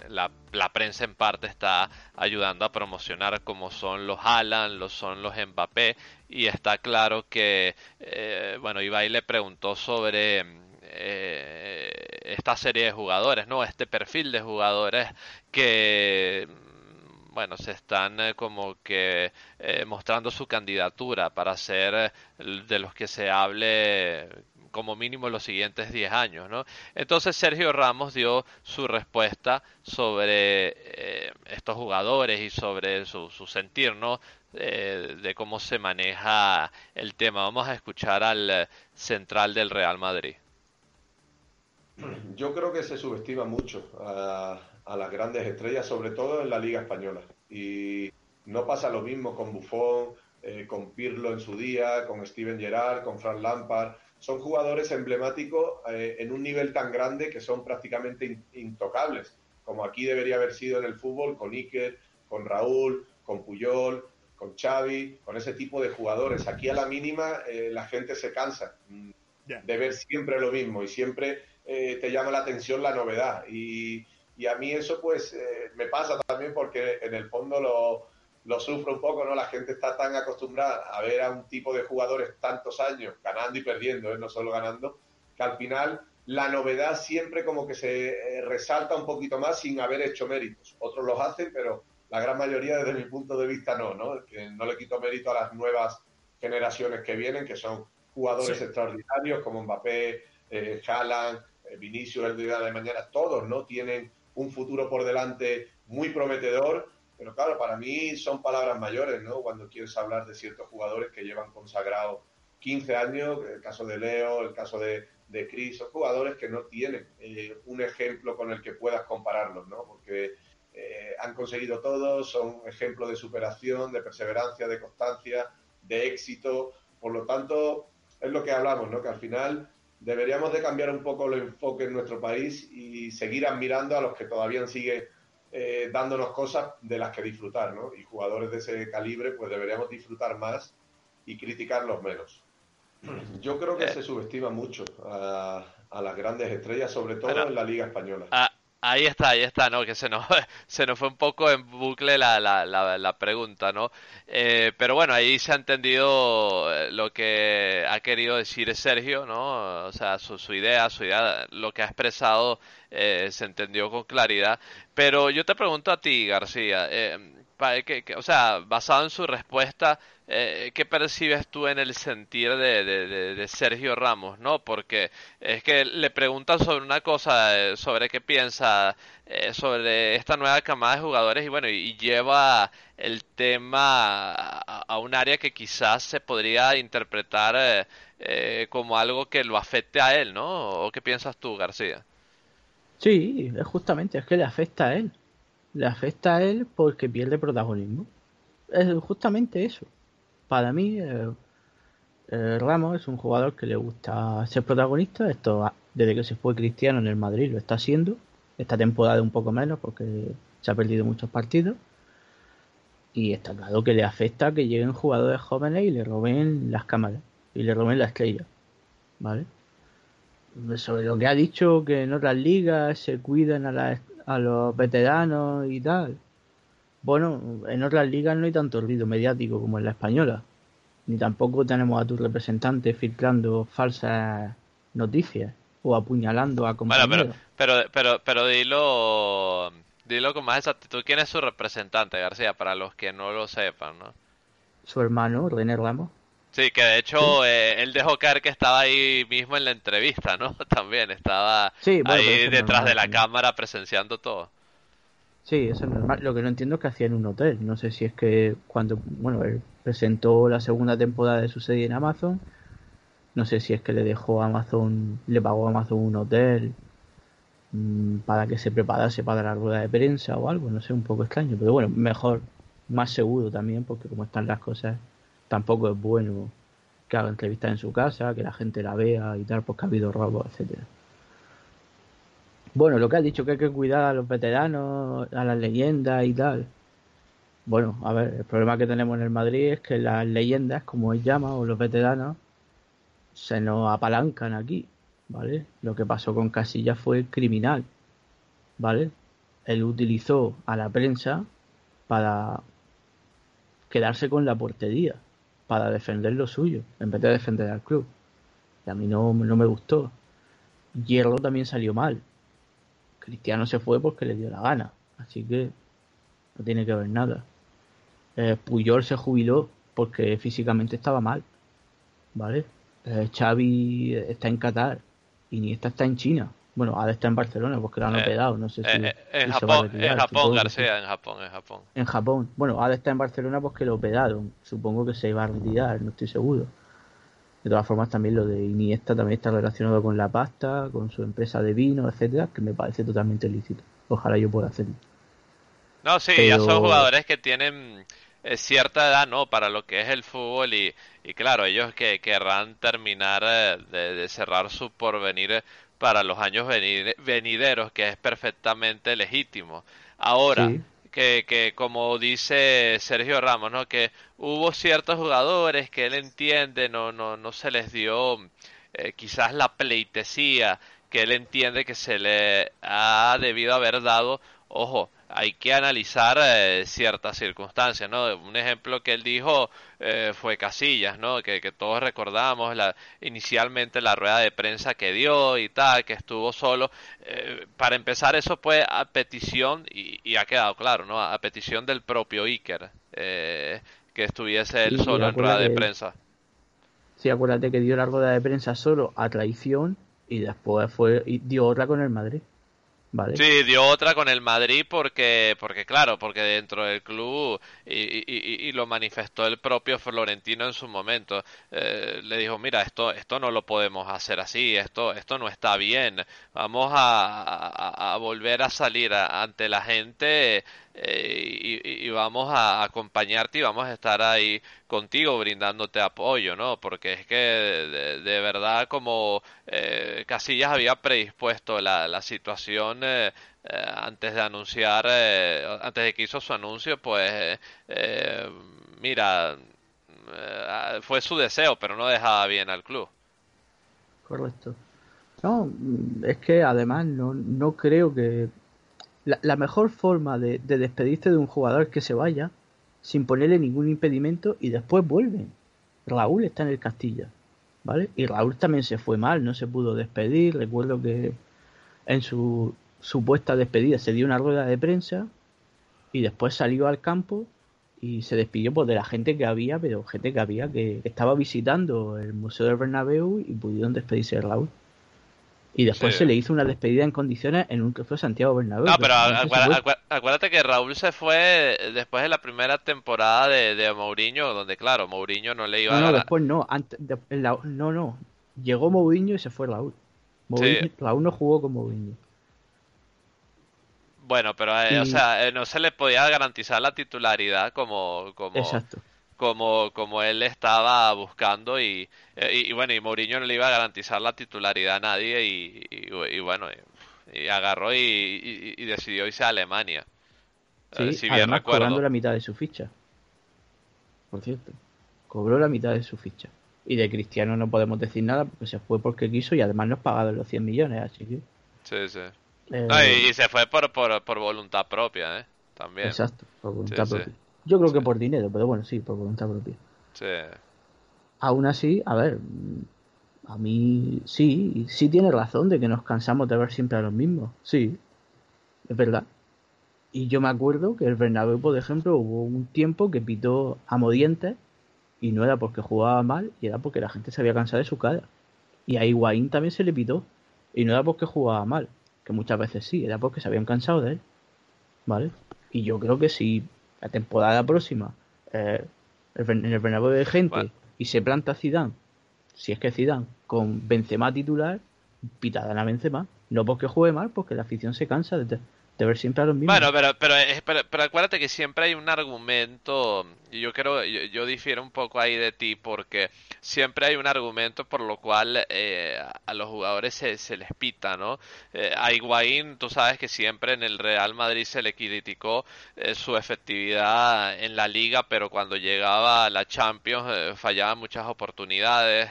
la, la, prensa en parte está ayudando a promocionar como son los Alan, los son los Mbappé y está claro que eh, bueno Ibai le preguntó sobre eh, esta serie de jugadores, no este perfil de jugadores que bueno, se están eh, como que mostrando su candidatura para ser de los que se hable como mínimo los siguientes 10 años, ¿no? Entonces Sergio Ramos dio su respuesta sobre eh, estos jugadores y sobre su, sentir, ¿no? Eh, de cómo se maneja el tema. Vamos a escuchar al central del Real Madrid. Yo creo que se subestima mucho a, a las grandes estrellas, sobre todo en la Liga Española. Y no pasa lo mismo con Buffon, eh, con Pirlo en su día, con Steven Gerrard, con Frank Lampard. Son jugadores emblemáticos eh, en un nivel tan grande que son prácticamente intocables, como aquí debería haber sido en el fútbol con Iker, con Raúl, con Puyol, con Xavi, con ese tipo de jugadores. Aquí a la mínima eh, la gente se cansa mm, de ver siempre lo mismo y siempre te llama la atención la novedad. Y, y a mí eso pues me pasa también porque en el fondo lo lo sufro un poco, ¿no? La gente está tan acostumbrada a ver a un tipo de jugadores tantos años ganando y perdiendo, ¿eh? no solo ganando, que al final la novedad siempre como que se eh, resalta un poquito más sin haber hecho méritos. Otros los hacen, pero la gran mayoría desde mi punto de vista no, ¿no? Que no le quito mérito a las nuevas generaciones que vienen, que son jugadores extraordinarios como Mbappé, eh, Haaland, eh, Vinicius el día de mañana, todos, ¿no? Tienen un futuro por delante muy prometedor pero claro, para mí son palabras mayores, ¿no? Cuando quieres hablar de ciertos jugadores que llevan consagrados 15 años, el caso de Leo, el caso de, de Chris, son jugadores que no tienen eh, un ejemplo con el que puedas compararlos, ¿no? Porque eh, han conseguido todo, son ejemplos de superación, de perseverancia, de constancia, de éxito. Por lo tanto, es lo que hablamos, ¿no? Que al final deberíamos de cambiar un poco el enfoque en nuestro país y seguir admirando a los que todavía siguen eh, dándonos cosas de las que disfrutar, ¿no? Y jugadores de ese calibre, pues deberíamos disfrutar más y criticarlos menos. Yo creo que Eh. se subestima mucho a, a las grandes estrellas, sobre todo en la Liga Española. Ahí está, ahí está, ¿no? Que se nos, se nos fue un poco en bucle la, la, la, la pregunta, ¿no? Eh, pero bueno, ahí se ha entendido eh, lo que ha querido decir Sergio, ¿no? O sea, su, su idea, su idea, lo que ha expresado eh, se entendió con claridad. Pero yo te pregunto a ti, García, eh, que- que- o sea, basado en su respuesta, eh, ¿qué percibes tú en el sentir de, Sergio Ramos, no? Porque es que le preguntan sobre una cosa, eh, sobre qué piensa eh, sobre esta nueva camada de jugadores y bueno, y, lleva el tema a, un área que quizás se podría interpretar eh, eh, como algo que lo afecte a él, ¿no? ¿O qué piensas tú, García? Sí, justamente, es que le afecta a él. Le afecta a él porque pierde protagonismo. Es justamente eso. Para mí, eh, eh, Ramos es un jugador que le gusta ser protagonista. Esto ah, desde que se fue Cristiano en el Madrid lo está haciendo. Esta temporada un poco menos porque se ha perdido muchos partidos. Y está claro que le afecta que lleguen jugadores jóvenes y le roben las cámaras y le roben la estrella. ¿Vale? sobre lo que ha dicho que en otras ligas se cuidan a, la- a los veteranos y tal. Bueno, en otras ligas no hay tanto ruido mediático como en la española. Ni tampoco tenemos a tus representantes filtrando falsas noticias o apuñalando a Bueno, compañeros. pero, pero, pero, pero dilo, dilo con más exactitud. ¿Quién es su representante, García? Para los que no lo sepan, ¿no? Su hermano, René Ramos. Sí, que de hecho eh, él dejó caer que estaba ahí mismo en la entrevista, ¿no? También estaba Sí, bueno, pero ahí detrás de la cámara presenciando todo. Sí, eso es normal. Lo que no entiendo es que hacía en un hotel. No sé si es que cuando, bueno, él presentó la segunda temporada de su serie en Amazon, no sé si es que le dejó a Amazon, le pagó a Amazon un hotel mm, para que se preparase para la rueda de prensa o algo, no sé, un poco extraño. Pero bueno, mejor, más seguro también, porque como están las cosas, tampoco es bueno que haga entrevistas en su casa, que la gente la vea y tal, porque ha habido robos, etcétera. Bueno, lo que has dicho que hay que cuidar a los veteranos, a las leyendas y tal. Bueno, a ver, el problema que tenemos en el Madrid es que las leyendas, como él llama, o los veteranos, se nos apalancan aquí, ¿vale? Lo que pasó con Casillas fue criminal, ¿vale? Él utilizó a la prensa para quedarse con la portería, para defender lo suyo, en vez de defender al club. Y a mí no, no me gustó. Hierro también salió mal. Cristiano se fue porque le dio la gana, así que no tiene que ver nada. Eh, Puyol se jubiló porque físicamente estaba mal, ¿vale? Eh, Xavi está en Qatar, Iniesta está en China. Bueno, ahora está en Barcelona porque lo han Eh, operado, no sé si, Eh, eh, en si Japón, retirar, en Japón, que García, en Japón, en Japón. en Japón. Bueno, ahora está en Barcelona porque lo operaron. Supongo que se iba a retirar, no estoy seguro. De todas formas, también lo de Iniesta también está relacionado con la pasta, con su empresa de vino, etcétera, que me parece totalmente lícito. Ojalá yo pueda hacerlo. No, sí, ya son jugadores que tienen cierta edad, ¿no? Para lo que es el fútbol y, y claro, ellos que querrán terminar de, cerrar su porvenir para los años venideros, que es perfectamente legítimo. Ahora, que, que como dice Sergio Ramos, ¿no? Que hubo ciertos jugadores que él entiende, no, no, no se les dio eh, quizás la pleitesía que él entiende que se le ha debido haber dado, ojo, hay que analizar eh, ciertas circunstancias, ¿no? Un ejemplo que él dijo eh, fue Casillas, ¿no? Que, todos recordamos la, inicialmente la rueda de prensa que dio y tal, que estuvo solo. Eh, para empezar, eso fue a petición, y, ha quedado claro, ¿no? A petición del propio Iker, que estuviese él solo en rueda de prensa. Sí, acuérdate que dio la rueda de prensa solo a traición y después fue y dio otra con el Madrid. Sí, dio otra con el Madrid porque, porque claro, porque dentro del club, y, y, lo manifestó el propio Florentino en su momento, eh, le dijo, mira, esto, esto no lo podemos hacer así, esto, esto no está bien, vamos a, a, volver a salir ante la gente eh, y, vamos a acompañarte y vamos a estar ahí contigo brindándote apoyo, ¿no? Porque es que de, verdad como eh, Casillas había predispuesto la, la situación eh, antes de anunciar, antes de que hizo su anuncio, pues mira, fue su deseo, pero no dejaba bien al club. Correcto. No, es que además no, no creo que la, mejor forma de, despedirse de un jugador es que se vaya sin ponerle ningún impedimento y después vuelven. Raúl está en el Castilla, ¿vale? Y Raúl también se fue mal, no se pudo despedir. Recuerdo que en su supuesta despedida se dio una rueda de prensa y después salió al campo y se despidió pues, de la gente que había, pero gente que había que estaba visitando el Museo del Bernabéu y pudieron despedirse de Raúl. Y después se le hizo una despedida en condiciones en un que fue Santiago Bernabéu. No, pero acuérdate, que Raúl se fue después de la primera temporada de, de Mourinho, donde claro, Mourinho no le iba a... No, después no, antes, no, no. Llegó Mourinho y se fue Raúl. Raúl no jugó con Mourinho. Bueno, pero eh, o sea, eh, no se le podía garantizar la titularidad como, como, Exacto como, como él estaba buscando y, y, bueno, y Mourinho no le iba a garantizar la titularidad a nadie y, y bueno, y, agarró y, decidió irse a Alemania. Sí, si bien además cobrando la mitad de su ficha. Por cierto, cobró la mitad de su ficha. Y de Cristiano no podemos decir nada porque se fue porque quiso y además nos pagaron los 100 millones, así que... Sí, sí. Eh, y, se fue por, por, por voluntad propia, ¿eh? También. Exacto, por voluntad propia. Yo creo que por dinero, pero bueno, sí, por voluntad propia. Sí. Aún así, a ver, a mí sí, sí tiene razón de que nos cansamos de ver siempre a los mismos. Sí, es verdad. Y yo me acuerdo que el Bernabéu, por ejemplo, hubo un tiempo que pitó a Modientes y no era porque jugaba mal, y era porque la gente se había cansado de su cara. Y a Higuaín también se le pitó y no era porque jugaba mal, que muchas veces sí, era porque se habían cansado de él. ¿Vale? Y yo creo que sí la temporada próxima eh, en el Bernabéu de gente y se planta Zidane, si es que Zidane, con Benzema titular, pitada a Benzema. No porque juegue mal, porque la afición se cansa de, de ver siempre a los mismos. Bueno, pero, pero, pero, pero, acuérdate que siempre hay un argumento, y yo creo, yo, difiero un poco ahí de ti, porque siempre hay un argumento por lo cual eh, a los jugadores se, se les pita, ¿no? Eh, a Higuaín, tú sabes que siempre en el Real Madrid se le criticó eh, su efectividad en la liga, pero cuando llegaba a la Champions fallaba muchas oportunidades.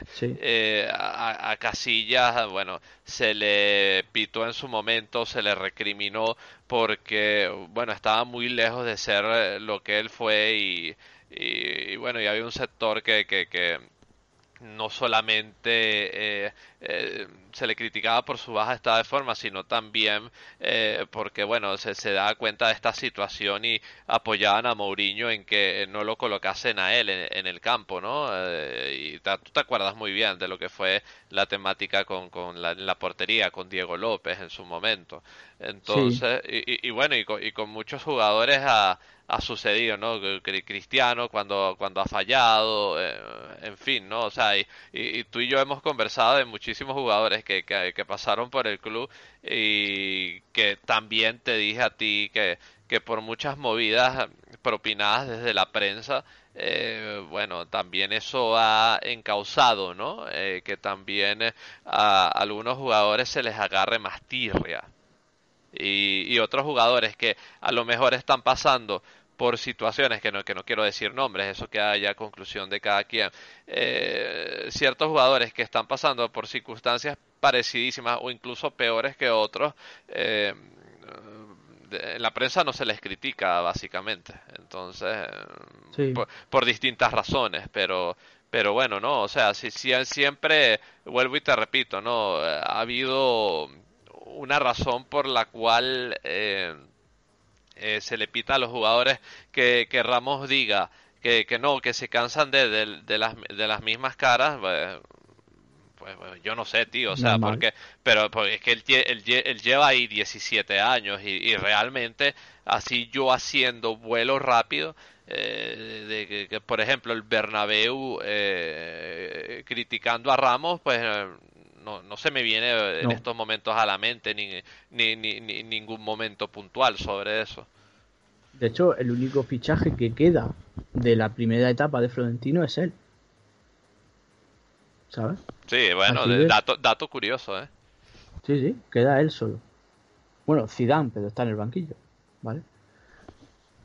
A, a Casillas, bueno, se le pitó en su momento, se le recriminó porque, bueno, estaba muy lejos de ser eh, lo que él fue y, y, bueno, y había un sector que, que, que no solamente eh, eh, se le criticaba por su baja estado de forma, sino también eh, porque, bueno, se, se da cuenta de esta situación y apoyaban a Mourinho en que no lo colocasen a él en, el campo, ¿no? y tú te acuerdas muy bien de lo que fue la temática con, con la, la portería, con Diego López en su momento. Entonces, y, y, bueno, y con, y con muchos jugadores a, ha sucedido, ¿no? Cristiano cuando, cuando ha fallado, eh, en fin, ¿no? O sea, y, y, tú y yo hemos conversado de muchísimos jugadores que, que, pasaron por el club y que también te dije a ti que, que por muchas movidas propinadas desde la prensa, eh, bueno, también eso ha encausado, ¿no? Eh, que también a algunos jugadores se les agarre más tirria. Y, y, otros jugadores que a lo mejor están pasando por situaciones que no, que no quiero decir nombres, eso que haya conclusión de cada quien. Eh, ciertos jugadores que están pasando por circunstancias parecidísimas o incluso peores que otros, eh, en la prensa no se les critica básicamente. Entonces por, distintas razones pero pero bueno no o sea si, si, siempre vuelvo y te repito no ha habido una razón por la cual eh, eh, se le pita a los jugadores que, que Ramos diga que, que no que se cansan de, de, las, de las mismas caras pues, pues, yo no sé, tío, o sea, porque, pero pues, es que él, él, lleva ahí 17 años y, realmente así yo haciendo vuelo rápido, eh, de que, por ejemplo el Bernabéu eh, criticando a Ramos, pues no, no se me viene en estos momentos a la mente ni, ni, ni, ningún momento puntual sobre eso. De hecho, el único fichaje que queda de la primera etapa de Florentino es él. ¿sabes? Sí, bueno, dato, dato curioso, ¿eh? Sí, sí, queda él solo. Bueno, Zidane, pero está en el banquillo, ¿vale?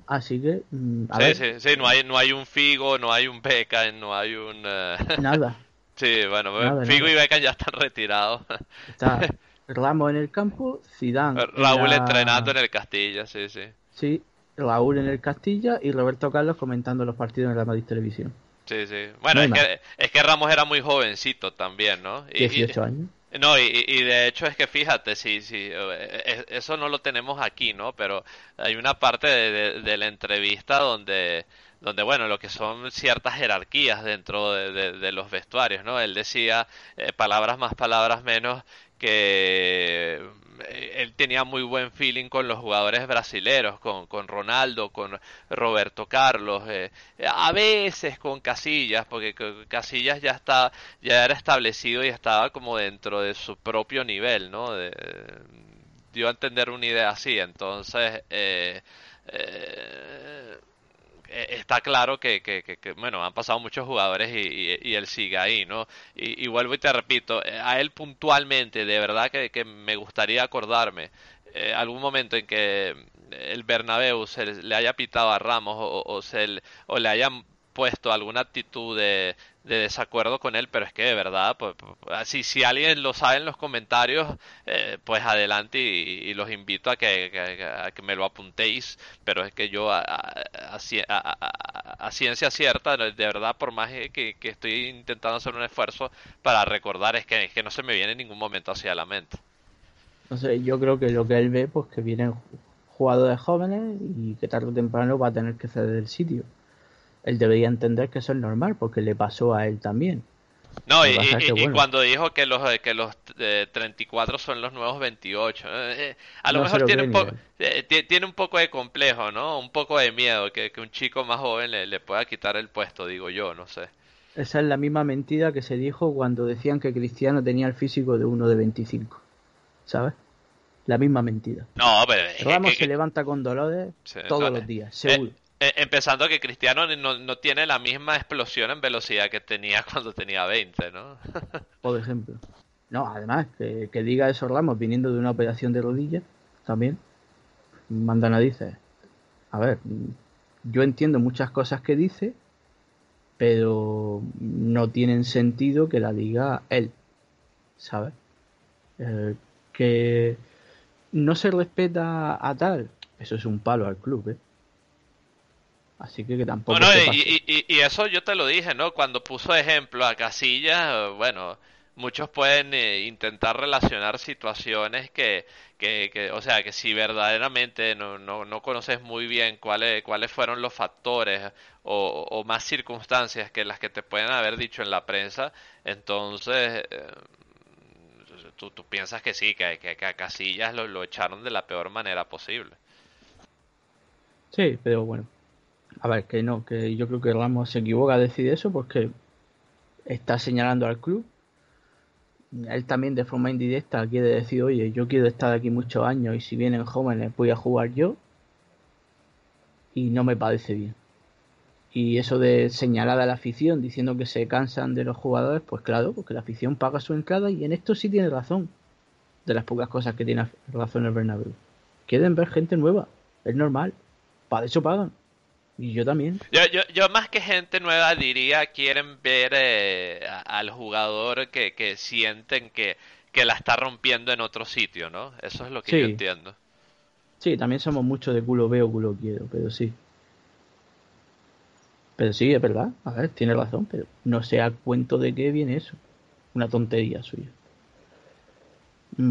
Así que, mm, sí, sí, sí, no hay, no hay un Figo, no hay un Beckham, no hay un... Eh, nada. Sí, bueno, Figo y Beckham ya están retirados. Está Ramos en el campo, Zidane... Raúl entrenando en el Castilla, sí, sí. Sí, Raúl en el Castilla y Roberto Carlos comentando los partidos en la Madrid Televisión. Sí, sí. Bueno, es que, es que, Ramos era muy jovencito también, ¿no? Y, 18 años. No, y, y, de hecho es que fíjate, sí, sí, eh, eso no lo tenemos aquí, ¿no? Pero hay una parte de, de, la entrevista donde, donde, bueno, lo que son ciertas jerarquías dentro de, los vestuarios, ¿no? Él decía eh, palabras más, palabras menos, que eh, él tenía muy buen feeling con los jugadores brasileros, con, con Ronaldo, con Roberto Carlos, eh, a veces con Casillas, porque Casillas ya está, ya era establecido y estaba como dentro de su propio nivel, ¿no? De, dio a entender una idea así, entonces eh eh, está claro que, que, que, bueno, han pasado muchos jugadores y, y, él sigue ahí, ¿no? Y, vuelvo y te repito, eh, a él puntualmente, de verdad que, me gustaría acordarme eh, algún momento en que el Bernabéu se le haya pitado a Ramos o, o, se, o le hayan puesto alguna actitud de, de desacuerdo con él, pero es que de verdad, pues, pues, si alguien lo sabe en los comentarios, eh, pues adelante y, los invito a que, que, me lo apuntéis, pero es que yo a, a, a, ciencia cierta, de verdad, por más que, estoy intentando hacer un esfuerzo para recordar, es que, es que no se me viene en ningún momento hacia la mente. No sé, yo creo que lo que él ve, pues que vienen jugadores jóvenes y que tarde o temprano va a tener que ceder el sitio él debería entender que eso es normal porque le pasó a él también. No, y, cuando dijo que los que los 34 eh, son los nuevos 28, eh, a lo mejor tiene, un eh, tiene un poco de complejo, ¿no? Un poco de miedo que, un chico más joven le, pueda quitar el puesto, digo yo, no sé. Esa es la misma mentira que se dijo cuando decían que Cristiano tenía el físico de uno de 25, ¿sabes? La misma mentira. No, pero... Ramos se levanta con dolores todos los días, seguro. Eh, empezando que Cristiano no, no, tiene la misma explosión en velocidad que tenía cuando tenía 20, ¿no? Por ejemplo. No, además, que, diga eso Ramos viniendo de una operación de rodilla, también. Mandana dice, a ver, yo entiendo muchas cosas que dice, pero no tienen sentido que la diga él, ¿sabes? Eh, que no se respeta a tal, eso es un palo al club, ¿eh? Así que, tampoco. Bueno, y, y, eso yo te lo dije, ¿no? Cuando puso ejemplo a Casillas, bueno, muchos pueden eh, intentar relacionar situaciones que, que, que, o sea, que si verdaderamente no, no, no conoces muy bien cuáles, cuáles fueron los factores o, o, más circunstancias que las que te pueden haber dicho en la prensa, entonces. Eh, tú, tú, piensas que sí, que, que, a Casillas lo, lo echaron de la peor manera posible. Sí, pero bueno. A ver, que no, que yo creo que Ramos se equivoca a decir eso porque está señalando al club. Él también de forma indirecta quiere decir, oye, yo quiero estar aquí muchos años y si vienen jóvenes voy a jugar yo. Y no me parece bien. Y eso de señalar a la afición diciendo que se cansan de los jugadores, pues claro, porque la afición paga su entrada y en esto sí tiene razón. De las pocas cosas que tiene razón el Bernabéu. Quieren ver gente nueva, es normal. Para eso pagan. Y yo también. Yo, yo, yo más que gente nueva diría quieren ver eh, al jugador que, que sienten que, que la está rompiendo en otro sitio, ¿no? Eso es lo que yo entiendo. Sí, también somos muchos de culo veo, culo quiero, pero sí. Pero sí, es verdad. A ver, tiene razón, pero no sé a cuento de qué viene eso. Una tontería suya.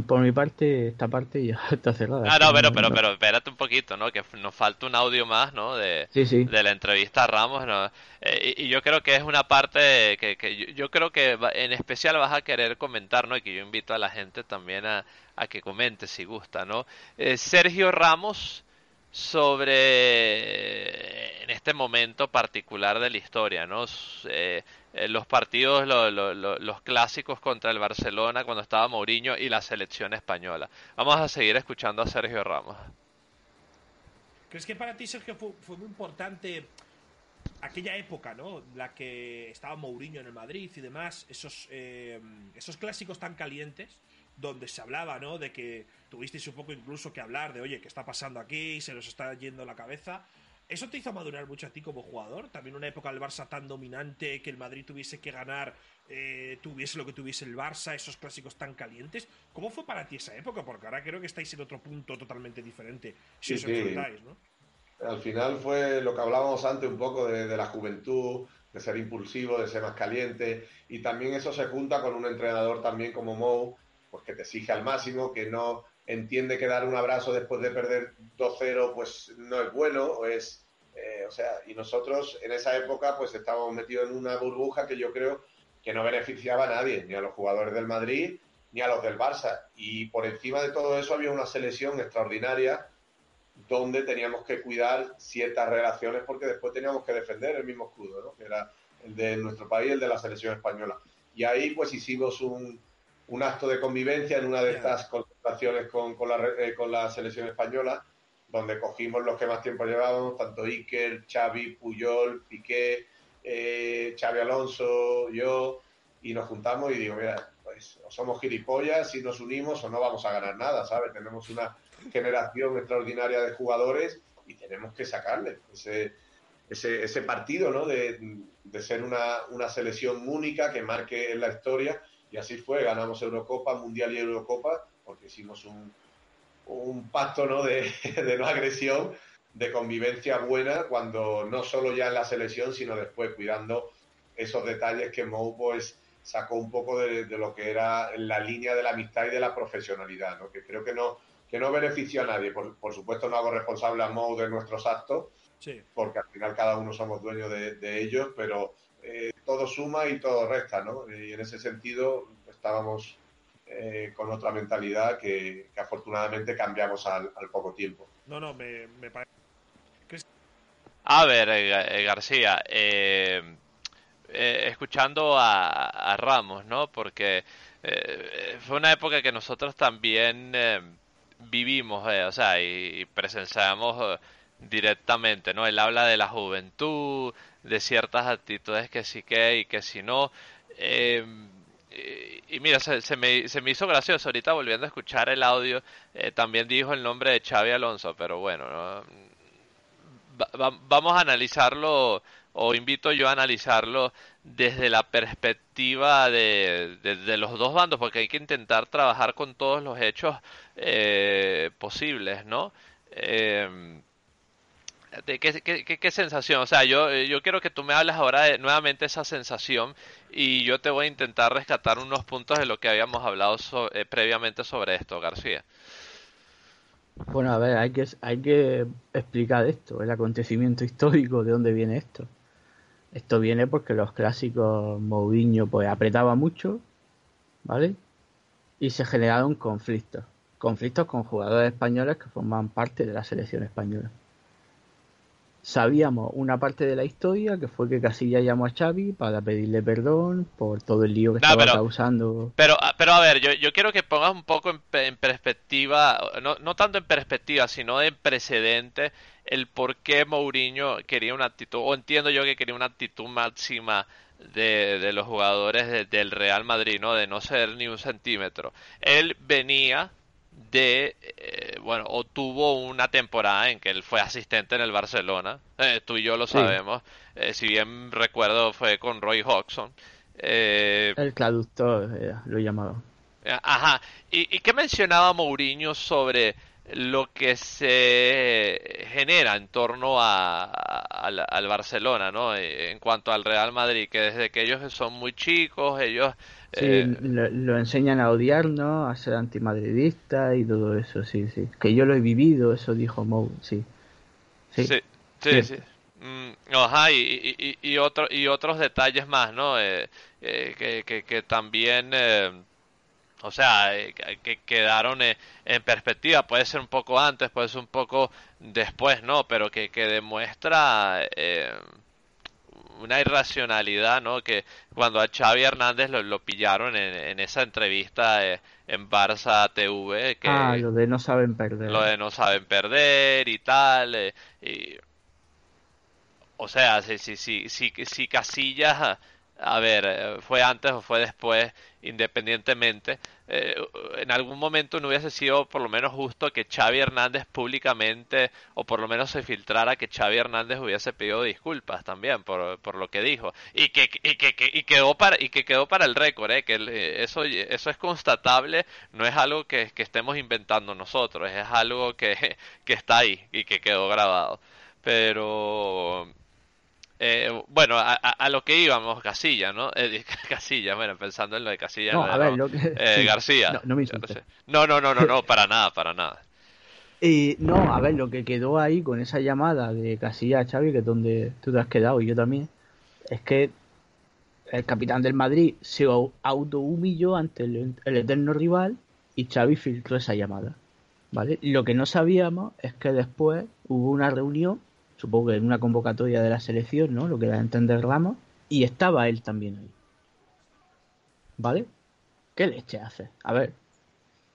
Por mi parte, esta parte ya está cerrada. Ah, no, pero, pero, pero espérate un poquito, ¿no? Que nos falta un audio más, ¿no? De, de la entrevista a Ramos, ¿no? Eh, y, yo creo que es una parte que, que yo, creo que en especial vas a querer comentar, ¿no? Y que yo invito a la gente también a, a que comente si gusta, ¿no? Eh, Sergio Ramos sobre en este momento particular de la historia, ¿no? Eh, eh, los partidos, los clásicos contra el Barcelona cuando estaba Mourinho y la selección española. Vamos a seguir escuchando a Sergio Ramos. ¿Crees que para ti, Sergio, fue, muy importante aquella época, ¿no? La que estaba Mourinho en el Madrid y demás, esos, eh, esos clásicos tan calientes donde se hablaba, ¿no? De que tuvisteis un poco incluso que hablar de, oye, ¿qué está pasando aquí? Se nos está yendo la cabeza. ¿Eso te hizo madurar mucho a ti como jugador? También una época del Barça tan dominante, que el Madrid tuviese que ganar, eh, tuviese lo que tuviese el Barça, esos clásicos tan calientes. ¿Cómo fue para ti esa época? Porque ahora creo que estáis en otro punto totalmente diferente, si os enfrentáis, ¿no? Al final fue lo que hablábamos antes un poco de, de la juventud, de ser impulsivo, de ser más caliente, y también eso se junta con un entrenador también como Mou, pues que te exige al máximo, que no entiende que dar un abrazo después de perder 2-0 pues no es bueno, o es, eh, o sea, y nosotros en esa época pues estábamos metidos en una burbuja que yo creo que no beneficiaba a nadie, ni a los jugadores del Madrid, ni a los del Barça. Y por encima de todo eso había una selección extraordinaria donde teníamos que cuidar ciertas relaciones porque después teníamos que defender el mismo escudo, ¿no? que era el de nuestro país, el de la selección española. Y ahí pues hicimos un, un acto de convivencia en una de estas concentraciones con, con, la, eh, con la selección española, donde cogimos los que más tiempo llevábamos, tanto Iker, Xavi, Puyol, Piqué, eh, Xavi Alonso, yo, y nos juntamos y digo, mira, pues o somos gilipollas si nos unimos o no vamos a ganar nada, ¿sabes? Tenemos una generación extraordinaria de jugadores y tenemos que sacarle ese, ese, partido, ¿no? De, de ser una, una selección única que marque en la historia y así fue, ganamos Eurocopa, Mundial y Eurocopa, porque hicimos un, un pacto ¿no? De, de, no agresión, de convivencia buena, cuando no solo ya en la selección, sino después cuidando esos detalles que Mou pues, sacó un poco de, de, lo que era la línea de la amistad y de la profesionalidad, ¿no? que creo que no, que no beneficia a nadie. Por, por supuesto no hago responsable a Mou de nuestros actos, sí. porque al final cada uno somos dueños de, de ellos, pero eh, todo suma y todo resta, ¿no? Y en ese sentido estábamos eh, con otra mentalidad que, que afortunadamente cambiamos al, al, poco tiempo. No, no, me, me parece... A ver, eh, eh García, eh, eh, escuchando a, a, Ramos, ¿no? Porque fue una época que nosotros también vivimos, o sea, y, y presenciamos directamente, ¿no? Él habla de la juventud, de ciertas actitudes que sí que y que si no. Eh, y, mira, se, se, me, se, me, hizo gracioso ahorita volviendo a escuchar el audio. Eh, también dijo el nombre de Xavi Alonso, pero bueno, ¿no? va, va, vamos a analizarlo, o invito yo a analizarlo desde la perspectiva de, los dos bandos, porque hay que intentar trabajar con todos los hechos eh, posibles, ¿no? Eh, ¿Qué, qué, sensación? O sea, yo, yo quiero que tú me hables ahora de nuevamente esa sensación y yo te voy a intentar rescatar unos puntos de lo que habíamos hablado so, eh, previamente sobre esto, García. Bueno, a ver, hay que, hay que explicar esto, el acontecimiento histórico, de dónde viene esto. Esto viene porque los clásicos Mourinho pues apretaba mucho, ¿vale? Y se generaron conflictos. Conflictos con jugadores españoles que forman parte de la selección española sabíamos una parte de la historia que fue que Casilla llamó a Xavi para pedirle perdón por todo el lío que estaba causando. Pero, ah, pero a ver, yo, yo quiero que pongas un poco en, perspectiva, no, no tanto en perspectiva, sino en precedente, el por qué Mourinho quería una actitud, o entiendo yo que quería una actitud máxima de, de los jugadores del Real Madrid, ¿no? De no ser ni un centímetro. Él venía de, eh, bueno, o tuvo una temporada en que él fue asistente en el Barcelona, eh, tú y yo lo sabemos, eh, si bien recuerdo fue con Roy Hodgson. el traductor lo llamaba. Ajá, ¿Y, ¿Y, qué mencionaba Mourinho sobre lo que se genera en torno a, al, Barcelona, ¿no? En cuanto al Real Madrid, que desde que ellos son muy chicos, ellos... Sí, eh, lo, enseñan a odiar, ¿no? A ser antimadridista y todo eso, sí, sí. Que yo lo he vivido, eso dijo Mou, sí. Sí, sí, sí. Mm, ajá, y, y, y, otro, y otros detalles más, ¿no? Eh, eh, que, que, que, también o sea, eh, que quedaron eh, en perspectiva, puede ser un poco antes, puede ser un poco después, ¿no? Pero que, que demuestra eh, una irracionalidad, ¿no? Que cuando a Xavi Hernández lo, lo pillaron en, en, esa entrevista en Barça TV, que... Ah, lo de no saben perder. Lo de no saben perder y tal, y... O sea, si, si, si, si, si Casillas a ver, eh, fue antes o fue después, independientemente, eh, en algún momento no hubiese sido por lo menos justo que Xavi Hernández públicamente, o por lo menos se filtrara que Xavi Hernández hubiese pedido disculpas también por, por lo que dijo. Y que, y que, y quedó para, y que quedó para el récord, eh, que eso, eso es constatable, no es algo que, que estemos inventando nosotros, es algo que, que está ahí y que quedó grabado. Pero eh, bueno, a, lo que íbamos, Casilla, ¿no? Eh, Casilla, bueno, pensando en lo de Casilla. No, a ver, lo que... Eh, García. No, me no, no, no, no, no, para nada, para nada. Y no, a ver, lo que quedó ahí con esa llamada de Casilla a Xavi, que es donde tú te has quedado y yo también, es que el capitán del Madrid se autohumilló ante el, el eterno rival y Xavi filtró esa llamada. ¿Vale? Lo que no sabíamos es que después hubo una reunión supongo que en una convocatoria de la selección, ¿no? Lo que da a entender Ramos, y estaba él también ahí. ¿Vale? ¿Qué leche hace? A ver,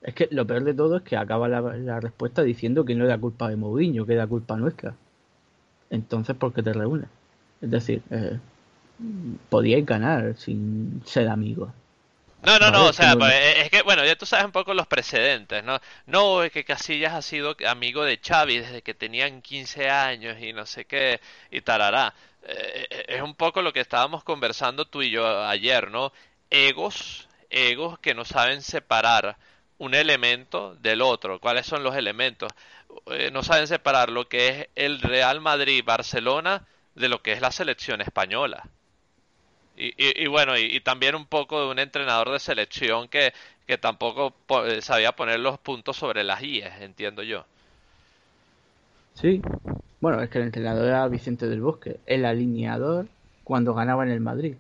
es que lo peor de todo es que acaba la, respuesta diciendo que no era culpa de Mourinho, que era culpa nuestra. Entonces, ¿por qué te reúnes? Es decir, eh, podíais ganar sin ser amigos. No, no, no, o sea, pues, es que, bueno, ya tú sabes un poco los precedentes, ¿no? No, es que Casillas ha sido amigo de Xavi desde que tenían 15 años y no sé qué, y tarará. Eh, eh, es un poco lo que estábamos conversando tú y yo ayer, ¿no? Egos, egos que no saben separar un elemento del otro. ¿Cuáles son los elementos? Eh, no saben separar lo que es el Real Madrid-Barcelona de lo que es la selección española. Y, bueno, y, también un poco de un entrenador de selección que, que tampoco eh, sabía poner los puntos sobre las IES, entiendo yo. Sí, bueno, es que el entrenador era Vicente del Bosque, el alineador cuando ganaba en el Madrid.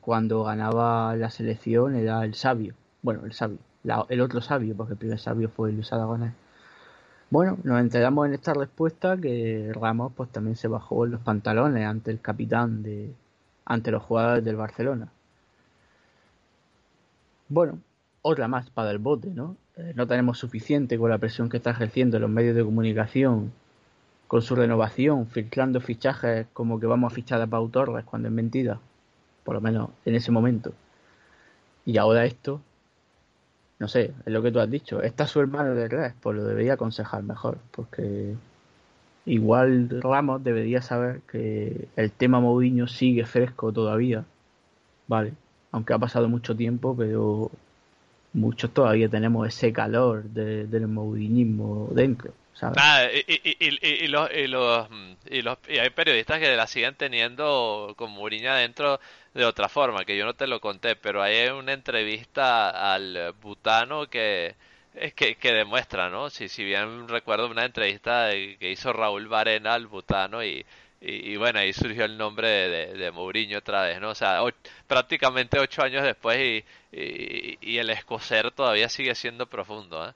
Cuando ganaba la selección era el sabio, bueno, el sabio, el otro sabio, porque el primer sabio fue Luis Aragonés. Bueno, nos enteramos en esta respuesta que Ramos pues también se bajó los pantalones ante el capitán de, ante los jugadores del Barcelona. Bueno, otra más para el bote, ¿no? Eh, no tenemos suficiente con la presión que está ejerciendo los medios de comunicación, con su renovación, filtrando fichajes como que vamos a fichar a Pau Torres cuando es mentira, por lo menos en ese momento. Y ahora esto, no sé, es lo que tú has dicho, está su hermano de Red, pues lo debería aconsejar mejor, porque Igual Ramos debería saber que el tema Mourinho sigue fresco todavía, ¿vale? Aunque ha pasado mucho tiempo, pero muchos todavía tenemos ese calor del mourinismo dentro. ¿sabes? Ah, y, los, y, los, y, los, y hay periodistas que la siguen teniendo con Mourinho adentro de otra forma, que yo no te lo conté, pero hay una entrevista al Butano que es que, demuestra, ¿no? Si, si bien recuerdo una entrevista que hizo Raúl Varena al Butano y, y, bueno, ahí surgió el nombre de, de, Mourinho otra vez, ¿no? O sea, prácticamente ocho años después y, y, el escocer todavía sigue siendo profundo, ¿eh?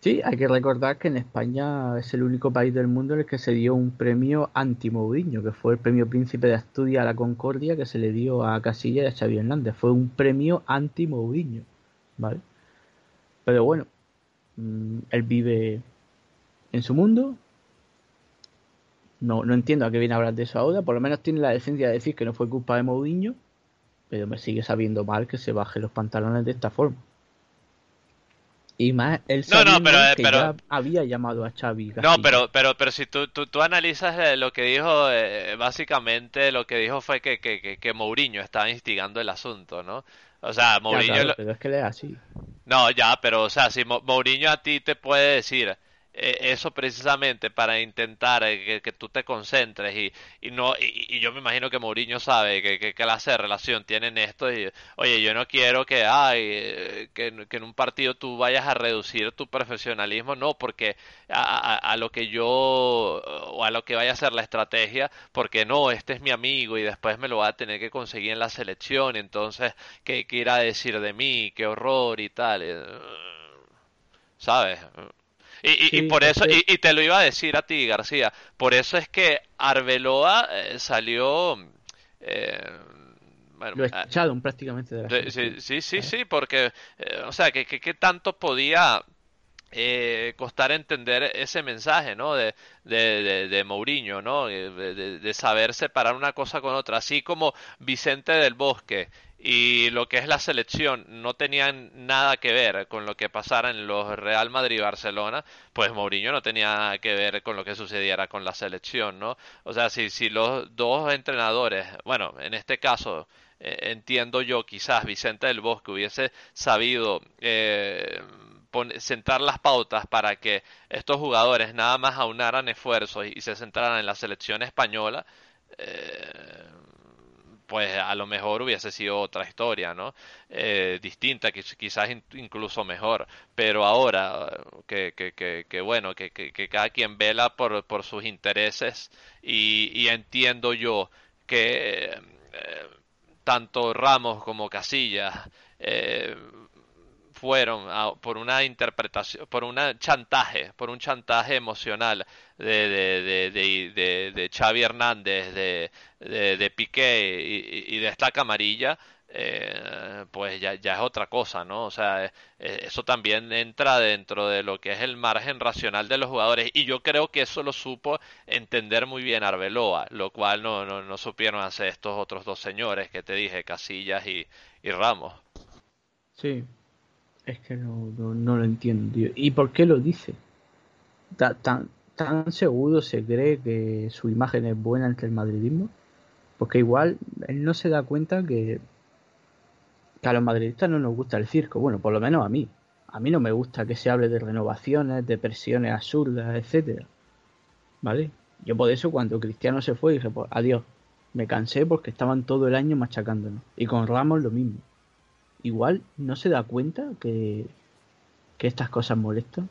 Sí, hay que recordar que en España es el único país del mundo en el que se dio un premio anti-Mourinho, que fue el premio Príncipe de Asturias a la Concordia que se le dio a Casilla y a Xavi Hernández. Fue un premio anti-Mourinho, ¿vale? Pero bueno, mm, él vive en su mundo. No, no entiendo a qué viene a hablar de eso ahora. Por lo menos tiene la decencia de decir que no fue culpa de Mourinho, pero me sigue sabiendo mal que se baje los pantalones de esta forma. Y más, él No, no, pero- que pero- ya había llamado a Xavi. No, Casilla. pero, pero, pero si tú, tú, tú analizas eh, lo que dijo, eh, básicamente lo que dijo fue que, que, que, que Mourinho estaba instigando el asunto, ¿no? O sea, Ya, Mourinho... claro, pero es que él es así. No, ya, pero o sea, si Mo- Mourinho a ti te puede decir eso precisamente para intentar eh, que, tú te concentres y, y no y, y yo me imagino que Mourinho sabe que, que clase de relación tienen esto y oye, yo no quiero que ay, eh, que, que en un partido tú vayas a reducir tu profesionalismo, no, porque a, a- a lo que yo o a lo que vaya a ser la estrategia, porque no, este es mi amigo y después me lo va a tener que conseguir en la selección, entonces ¿qué, qué irá a decir de mí? Qué horror y tal. eh, ¿Sabes? Y, y- por es eso, y, y te lo iba a decir a ti, García, por eso es que Arbeloa eh, salió... eh, bueno, Lo echaron prácticamente de la de- sí, sí, sí, sí, porque, eh, o sea, que, que, que tanto podía eh, costar entender ese mensaje, ¿no? De, de, de, de Mourinho, ¿no? Eh, De, de- de saber separar una cosa con otra, así como Vicente del Bosque y lo que es la selección no tenían nada que ver con lo que pasara en los Real Madrid y Barcelona, pues Mourinho no tenía nada que ver con lo que sucediera con la selección, ¿no? O sea, si, si los dos entrenadores, bueno, en este caso eh, entiendo yo, quizás Vicente del Bosque hubiese sabido eh, sentar las pautas para que estos jugadores nada más aunaran esfuerzos y se centraran en la selección española, eh, pues a lo mejor hubiese sido otra historia, ¿no? Eh, distinta, quiz- quizás in- incluso mejor. Pero ahora, que, que, que, que bueno, que, que, que cada quien vela por, por sus intereses y, y entiendo yo que eh, tanto Ramos como Casillas eh, fueron a- por una interpretación, por un chantaje, por un chantaje emocional de, de, de, de, de- Xavi Hernández, de, de, Piqué y, y de esta camarilla, eh, pues ya, ya es otra cosa, ¿no? O sea, eh, eh, eso también entra dentro de lo que es el margen racional de los jugadores y yo creo que eso lo supo entender muy bien Arbeloa, lo cual no, no, no supieron hacer estos otros dos señores que te dije, Casillas y, y Ramos. Sí, es que no, no, lo entiendo. ¿Y por qué lo dice? Ta- ¿Tan, tan seguro se cree que su imagen es buena ante el madridismo? Porque igual él no se da cuenta que, que a los madridistas no nos gusta el circo. Bueno, por lo menos a mí. A mí no me gusta que se hable de renovaciones, de presiones absurdas, etcétera. ¿Vale? Yo por eso cuando Cristiano se fue dije, pues adiós. Me cansé porque estaban todo el año machacándonos. Y con Ramos lo mismo igual no se da cuenta que, que estas cosas molestan.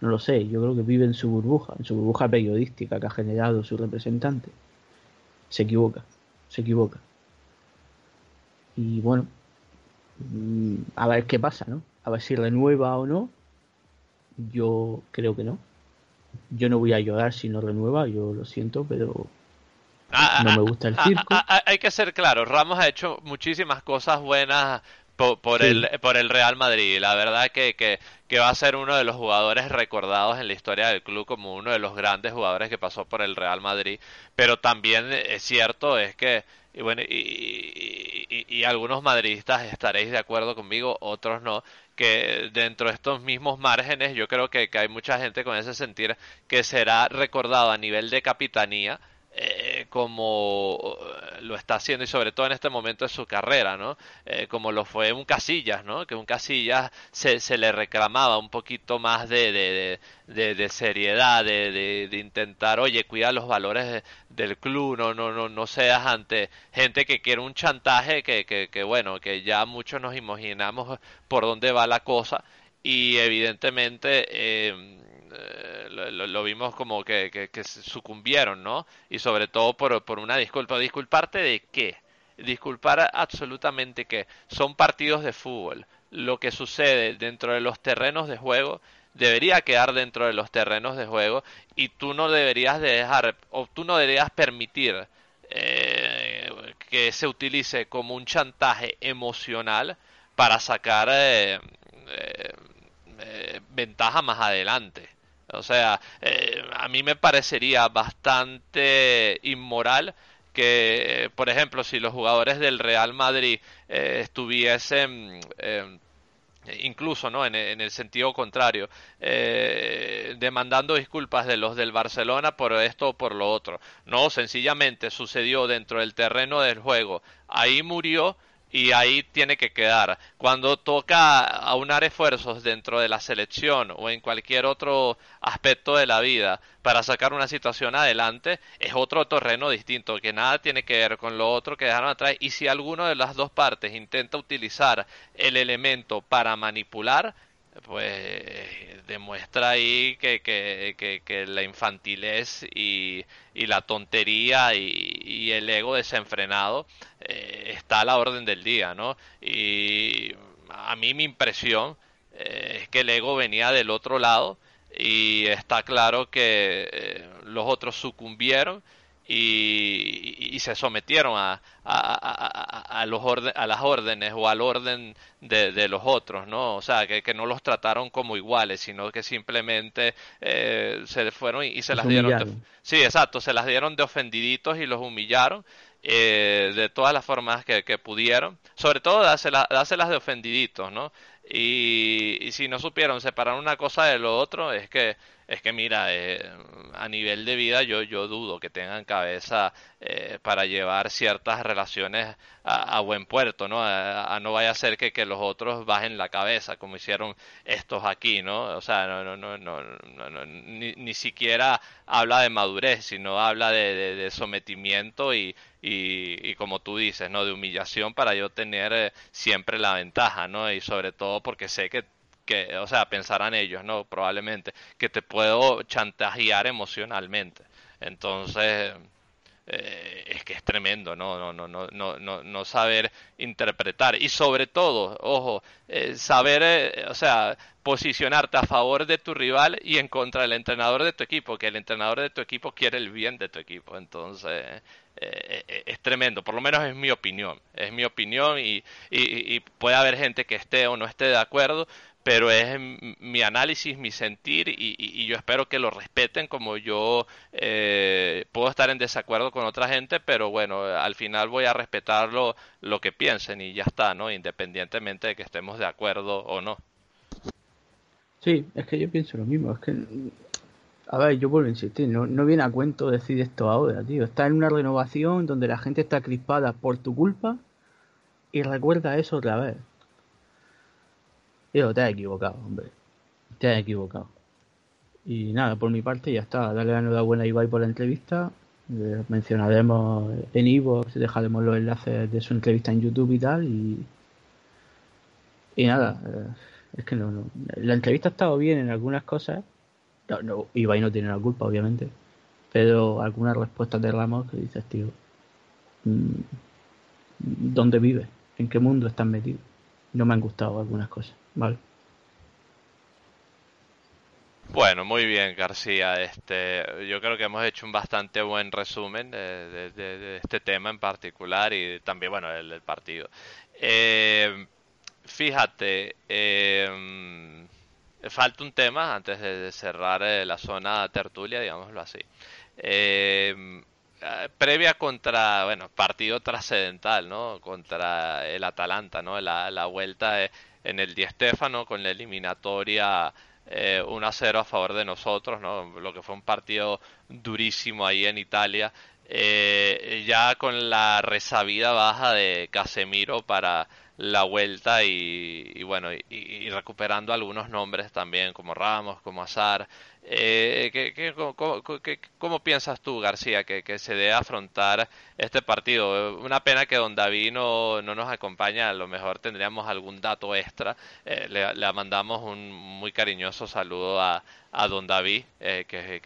No lo sé, yo creo que vive en su burbuja, en su burbuja periodística que ha generado su representante. Se equivoca, se equivoca. Y bueno, mm, a ver qué pasa, ¿no? A ver si renueva o no. Yo creo que no. Yo no voy a llorar si no renueva, yo lo siento, pero Ah, no ah, me gusta el ah, circo. ah, ah, hay que ser claro, Ramos ha hecho muchísimas cosas buenas po- por, Sí. el, por el Real Madrid. La verdad que, que, que va a ser uno de los jugadores recordados en la historia del club como uno de los grandes jugadores que pasó por el Real Madrid. Pero también es cierto es que, y bueno, y, y- y- y algunos madridistas estaréis de acuerdo conmigo, otros no, que dentro de estos mismos márgenes yo creo que, que hay mucha gente con ese sentir que será recordado a nivel de capitanía eh, como eh, lo está haciendo y sobre todo en este momento de su carrera, ¿no? Eh, como lo fue un Casillas, ¿no? Que un Casillas se, se le reclamaba un poquito más de, de, de, de- seriedad, de, de, intentar, oye, cuida los valores de- del club, no, no, no, no seas ante gente que quiere un chantaje que, que, que bueno, que ya muchos nos imaginamos por dónde va la cosa y evidentemente eh, eh, lo, vimos como que, que, que sucumbieron, ¿no? Y sobre todo por, por una disculpa. ¿Disculparte de qué? Disculpar absolutamente que son partidos de fútbol. Lo que sucede dentro de los terrenos de juego debería quedar dentro de los terrenos de juego y tú no deberías dejar o tú no deberías permitir eh, que se utilice como un chantaje emocional para sacar eh, eh, ventaja más adelante. O sea, a mí me parecería bastante inmoral que, por ejemplo, si los jugadores del Real Madrid estuviesen incluso no en, el sentido contrario eh, demandando disculpas de los del Barcelona por esto o por lo otro. No sencillamente sucedió dentro del terreno del juego. Ahí murió y ahí tiene que quedar. Cuando toca aunar esfuerzos dentro de la selección o en cualquier otro aspecto de la vida para sacar una situación adelante, es otro terreno distinto, que nada tiene que ver con lo otro que dejaron atrás. Y si alguno de las dos partes intenta utilizar el elemento para manipular, pues demuestra ahí que, que, que, la infantilez y, y la tontería y, el ego desenfrenado eh, está a la orden del día, ¿no? Y a mí mi impresión eh, es que el ego venía del otro lado y está claro que eh, los otros sucumbieron y, se sometieron a, a, los a las órdenes o al orden de, los otros, ¿no? O sea, que, no los trataron como iguales, sino que simplemente eh, se fueron y, se las dieron. De, sí, exacto, se las dieron de ofendiditos y los humillaron eh, de todas las formas que, pudieron. Sobre todo dárselas, dárselas de ofendiditos, ¿no? Y, y si no supieron separar una cosa de lo otro, es que es que mira, eh, a nivel de vida yo, yo dudo que tengan cabeza eh, para llevar ciertas relaciones a, buen puerto, ¿no? A, no vaya a ser que, los otros bajen la cabeza, como hicieron estos aquí, ¿no? O sea, no, no, no, no, ni, ni, siquiera habla de madurez, sino habla de, de, sometimiento y, y, y, como tú dices, ¿no? De humillación para yo tener eh, siempre la ventaja, ¿no? Y sobre todo porque sé que que, o sea, pensarán ellos, ¿no? Probablemente, que te puedo chantajear emocionalmente. Entonces, eh, es que es tremendo, ¿no? No, no, no, no, no, no saber interpretar. Y sobre todo, ojo, eh, saber, eh, o sea, posicionarte a favor de tu rival y en contra del entrenador de tu equipo, que el entrenador de tu equipo quiere el bien de tu equipo. Entonces, es tremendo, por lo menos es mi opinión. Es mi opinión y, y, y puede haber gente que esté o no esté de acuerdo, pero es mi análisis, mi sentir y, yo espero que lo respeten como yo eh, puedo estar en desacuerdo con otra gente, pero bueno, al final voy a respetar lo, que piensen y ya está, ¿no? Independientemente de que estemos de acuerdo o no. Sí, es que yo pienso lo mismo, es que, a ver, yo vuelvo a insistir, no, no viene a cuento decir esto ahora, tío, está en una renovación donde la gente está crispada por tu culpa y recuerda eso otra vez. Yo te has equivocado, hombre. Te has equivocado. Y nada, por mi parte ya está. Dale la enhorabuena a Ibai por la entrevista. Mencionaremos en Ivo, dejaremos los enlaces de su entrevista en YouTube y tal. Y, y nada, eh, es que no, no. La entrevista ha estado bien en algunas cosas. No, no, Ibai no tiene la culpa, obviamente. Pero algunas respuestas de Ramos que dices, tío, mm, ¿dónde vives? ¿En qué mundo estás metido? No me han gustado algunas cosas. Bueno, muy bien, García. Este, yo creo que hemos hecho un bastante buen resumen de, este tema en particular y también, bueno, el, partido. Eh, fíjate, eh, falta un tema antes de cerrar eh, la zona tertulia, digámoslo así. previa contra, bueno, partido trascendental, ¿no? Contra el Atalanta, ¿no? La, la vuelta de en el Di Stéfano con la eliminatoria 1 eh, a 0 a favor de nosotros, ¿no? lo que fue un partido durísimo ahí en Italia. Eh, ya con la resabida baja de Casemiro para la vuelta y, bueno, y, recuperando algunos nombres también, como Ramos, como Azar. Eh, ¿qué, cómo, piensas tú, García, que, se debe afrontar este partido? Una pena que Don David no, no nos acompaña, a lo mejor tendríamos algún dato extra. Eh, le, mandamos un muy cariñoso saludo a, a Don David, eh, que,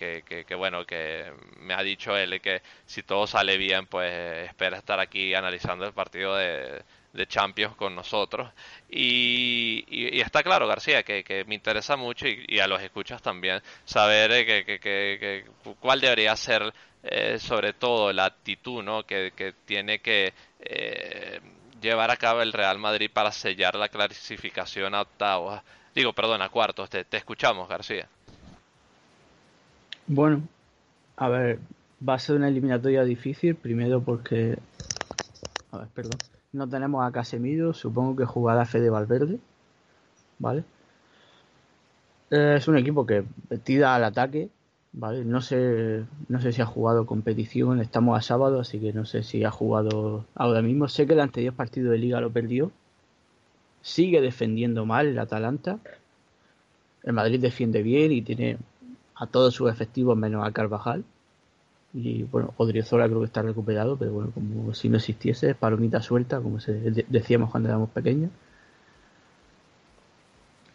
que, bueno, que me ha dicho él que si todo sale bien, pues espera estar aquí analizando el partido de de Champions con nosotros. Y, y, está claro, García, que, que me interesa mucho y, a los escuchas también saber eh, que, que, cuál debería ser eh, sobre todo la actitud ¿no? que, tiene que eh, llevar a cabo el Real Madrid para sellar la clasificación a octavos. Digo, perdón, a cuartos. Te, te escuchamos, García. Bueno, a ver, va a ser una eliminatoria difícil, primero porque... A ver, perdón no tenemos a Casemiro, supongo que jugará Fede Valverde, ¿vale? Eh, es un equipo que tira al ataque, ¿vale? No sé, no sé si ha jugado competición, estamos a sábado, así que no sé si ha jugado ahora mismo. Sé que el anterior partido de liga lo perdió. Sigue defendiendo mal el Atalanta. El Madrid defiende bien y tiene a todos sus efectivos menos a Carvajal. Y bueno, Odriozola creo que está recuperado, pero bueno, como si no existiese, palomita suelta, como decíamos cuando éramos pequeños.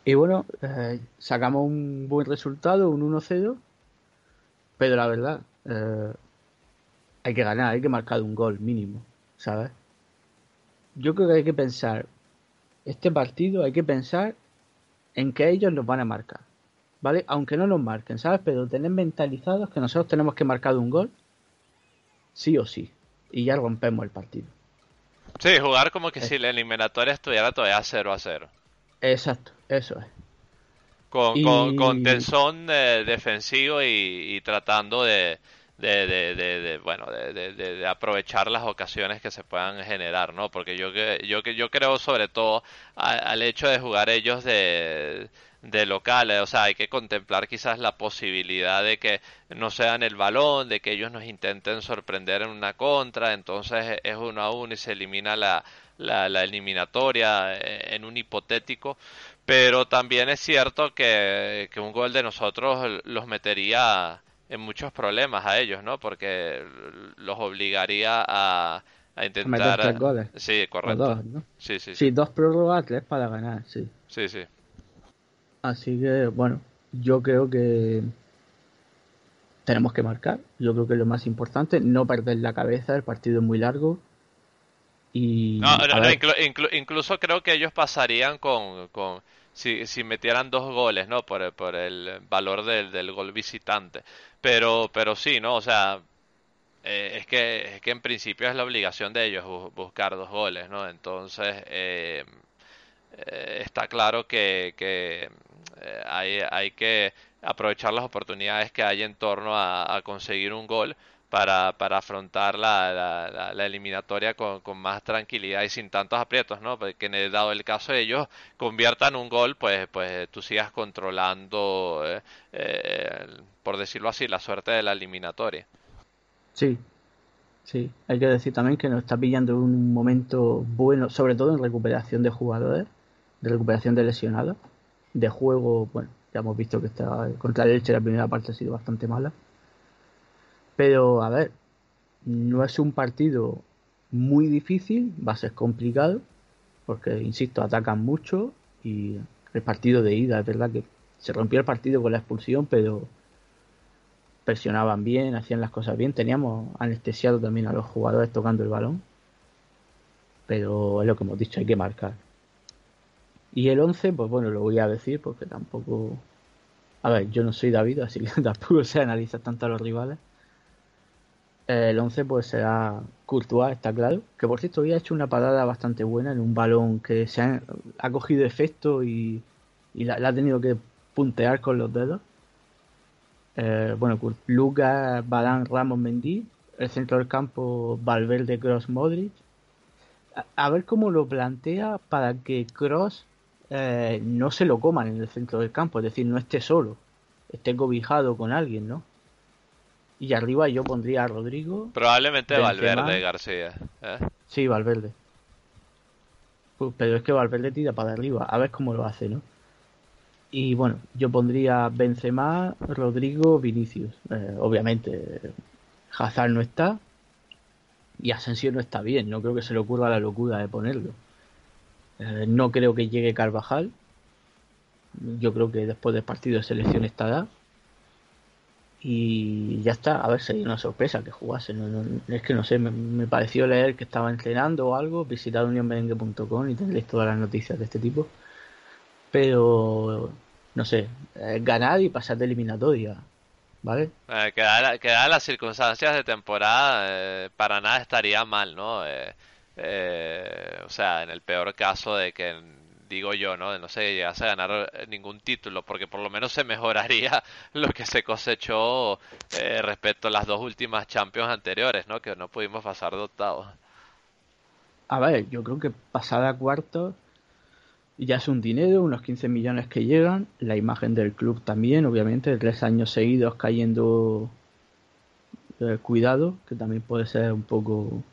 Y bueno, eh, sacamos un buen resultado, un 1-0, pero la verdad, eh, hay que ganar, hay que marcar un gol mínimo, ¿sabes? Yo creo que hay que pensar, este partido hay que pensar en que ellos nos van a marcar. ¿Vale? Aunque no nos marquen, ¿sabes? Pero tener mentalizados que nosotros tenemos que marcar un gol, sí o sí, y ya rompemos el partido. Sí, jugar como que si la eliminatoria estuviera todavía 0 a 0. Exacto, eso es. Con, con, tensón eh, defensivo y, tratando de, de, de, de, bueno de, aprovechar las ocasiones que se puedan generar no porque yo yo yo creo sobre todo al hecho de jugar ellos de de locales, o sea, hay que contemplar quizás la posibilidad de que no sean el balón, de que ellos nos intenten sorprender en una contra, entonces es uno a uno y se elimina la, la, eliminatoria eh, en un hipotético, pero también es cierto que, que un gol de nosotros los metería en muchos problemas a ellos, ¿no? Porque los obligaría a, a intentar... tres goles. Sí, correcto. Dos, Sí, sí, sí. dos prórrogas, tres para ganar, sí. Sí, sí. Así que, bueno, yo creo que tenemos que marcar. Yo creo que lo más importante. No perder la cabeza, el partido es muy largo. Y, no, incluso creo que ellos pasarían con, con si, metieran dos goles, ¿no? Por, por el valor del, del gol visitante. Pero, pero sí, ¿no? O sea, eh, es, que, es que en principio es la obligación de ellos buscar dos goles, ¿no? Entonces, eh, eh, está claro que, que hay, hay que aprovechar las oportunidades que hay en torno a, conseguir un gol para, para afrontar la, la, eliminatoria con, con, más tranquilidad y sin tantos aprietos, ¿no? Porque dado el caso de ellos conviertan un gol, pues, pues tú sigas controlando, eh, eh, por decirlo así, la suerte de la eliminatoria. Sí, sí. Hay que decir también que nos está pillando un momento bueno, sobre todo en recuperación de jugadores, de recuperación de lesionados de juego, bueno, ya hemos visto que está contra el Elche la primera parte ha sido bastante mala. Pero a ver, no es un partido muy difícil, va a ser complicado, porque insisto, atacan mucho y el partido de ida, es verdad que se rompió el partido con la expulsión, pero presionaban bien, hacían las cosas bien, teníamos anestesiado también a los jugadores tocando el balón, pero es lo que hemos dicho, hay que marcar. Y el 11, pues bueno, lo voy a decir porque tampoco... A ver, yo no soy David, así que tampoco se analiza tanto a los rivales. El 11 pues será Courtois, está claro. Que por cierto, había hecho una parada bastante buena en un balón que se ha, cogido efecto y, y la, ha tenido que puntear con los dedos. Eh, bueno, Lucas, Balán, Ramos, Mendy. El centro del campo, Valverde, Cross, Modric. A, a, ver cómo lo plantea para que Cross eh, no se lo coman en el centro del campo, es decir, no esté solo, esté cobijado con alguien, ¿no? Y arriba yo pondría a Rodrigo. Probablemente Valverde, García. ¿eh? Sí, Valverde. Pues, pero es que Valverde tira para arriba, a ver cómo lo hace, ¿no? Y bueno, yo pondría Benzema, Rodrigo, Vinicius. Eh, obviamente, Hazard no está y Asensio no está bien. No creo que se le ocurra la locura de ponerlo. Eh, no creo que llegue Carvajal. Yo creo que después del partido de selección estará. Y ya está, a ver si hay una sorpresa que jugase. No, es que no sé, me, pareció leer que estaba entrenando o algo, visitar unionmerengue.com y tendréis todas las noticias de este tipo. Pero, no sé, eh, ganar y pasar de eliminatoria, ¿vale? Eh, que, dadas las circunstancias de temporada, eh, para nada estaría mal, ¿no? Eh, o sea, en el peor caso de que digo yo, ¿no? No sé, llegase a ganar eh, ningún título, porque por lo menos se mejoraría lo que se cosechó eh, respecto a las dos últimas Champions anteriores, ¿no? Que no pudimos pasar de octavos. A ver, yo creo que pasar a cuartos ya es un dinero, unos 15 millones que llegan, la imagen del club también, obviamente, tres años seguidos cayendo eh, cuidado, que también puede ser un poco...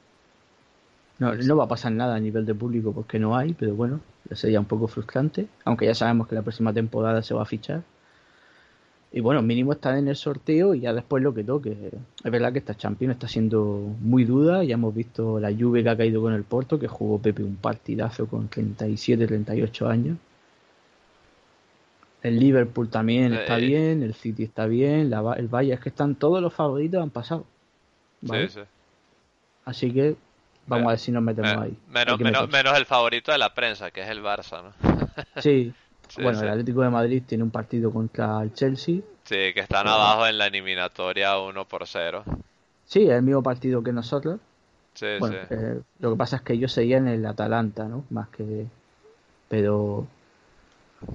No, no va a pasar nada a nivel de público porque no hay, pero bueno, sería un poco frustrante, aunque ya sabemos que la próxima temporada se va a fichar. Y bueno, mínimo estar en el sorteo y ya después lo que toque. Es verdad que esta Champions está siendo muy duda. Ya hemos visto la lluvia que ha caído con el Porto, que jugó Pepe un partidazo con 37, 38 años. El Liverpool también está bien, el City está bien, el Valle, es que están todos los favoritos, han pasado. Así que Vamos a ver si nos metemos ahí. Menos, menos, el favorito de la prensa, que es el Barça, ¿no? sí. Bueno, el Atlético de Madrid tiene un partido contra el Chelsea. Sí, que están abajo en la eliminatoria 1 por 0. Sí, es el mismo partido que nosotros. Sí, sí. Eh, lo que pasa es que ellos seguían en el Atalanta, ¿no? Más que... Pero...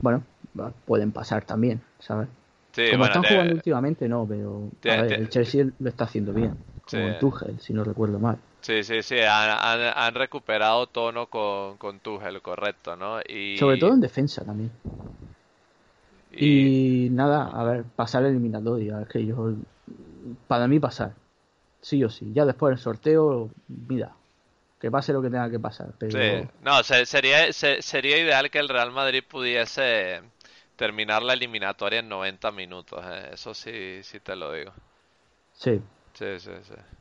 Bueno, pueden pasar también, ¿sabes? Sí, Como están jugando últimamente, no, pero el Chelsea lo está haciendo bien. Como el Tuchel, si no recuerdo mal. Sí, sí, sí, han, han, recuperado tono con, con Tuchel, correcto, ¿no? Y... Sobre todo en defensa también. Y... nada, a ver, pasar el eliminatoria, es que yo, para mí pasar, sí o sí. Ya después del sorteo, mira, que pase lo que tenga que pasar. Pero... Sí, no, sería, sería ideal que el Real Madrid pudiese terminar la eliminatoria en 90 minutos, ¿eh? eso sí, sí te lo digo. Sí,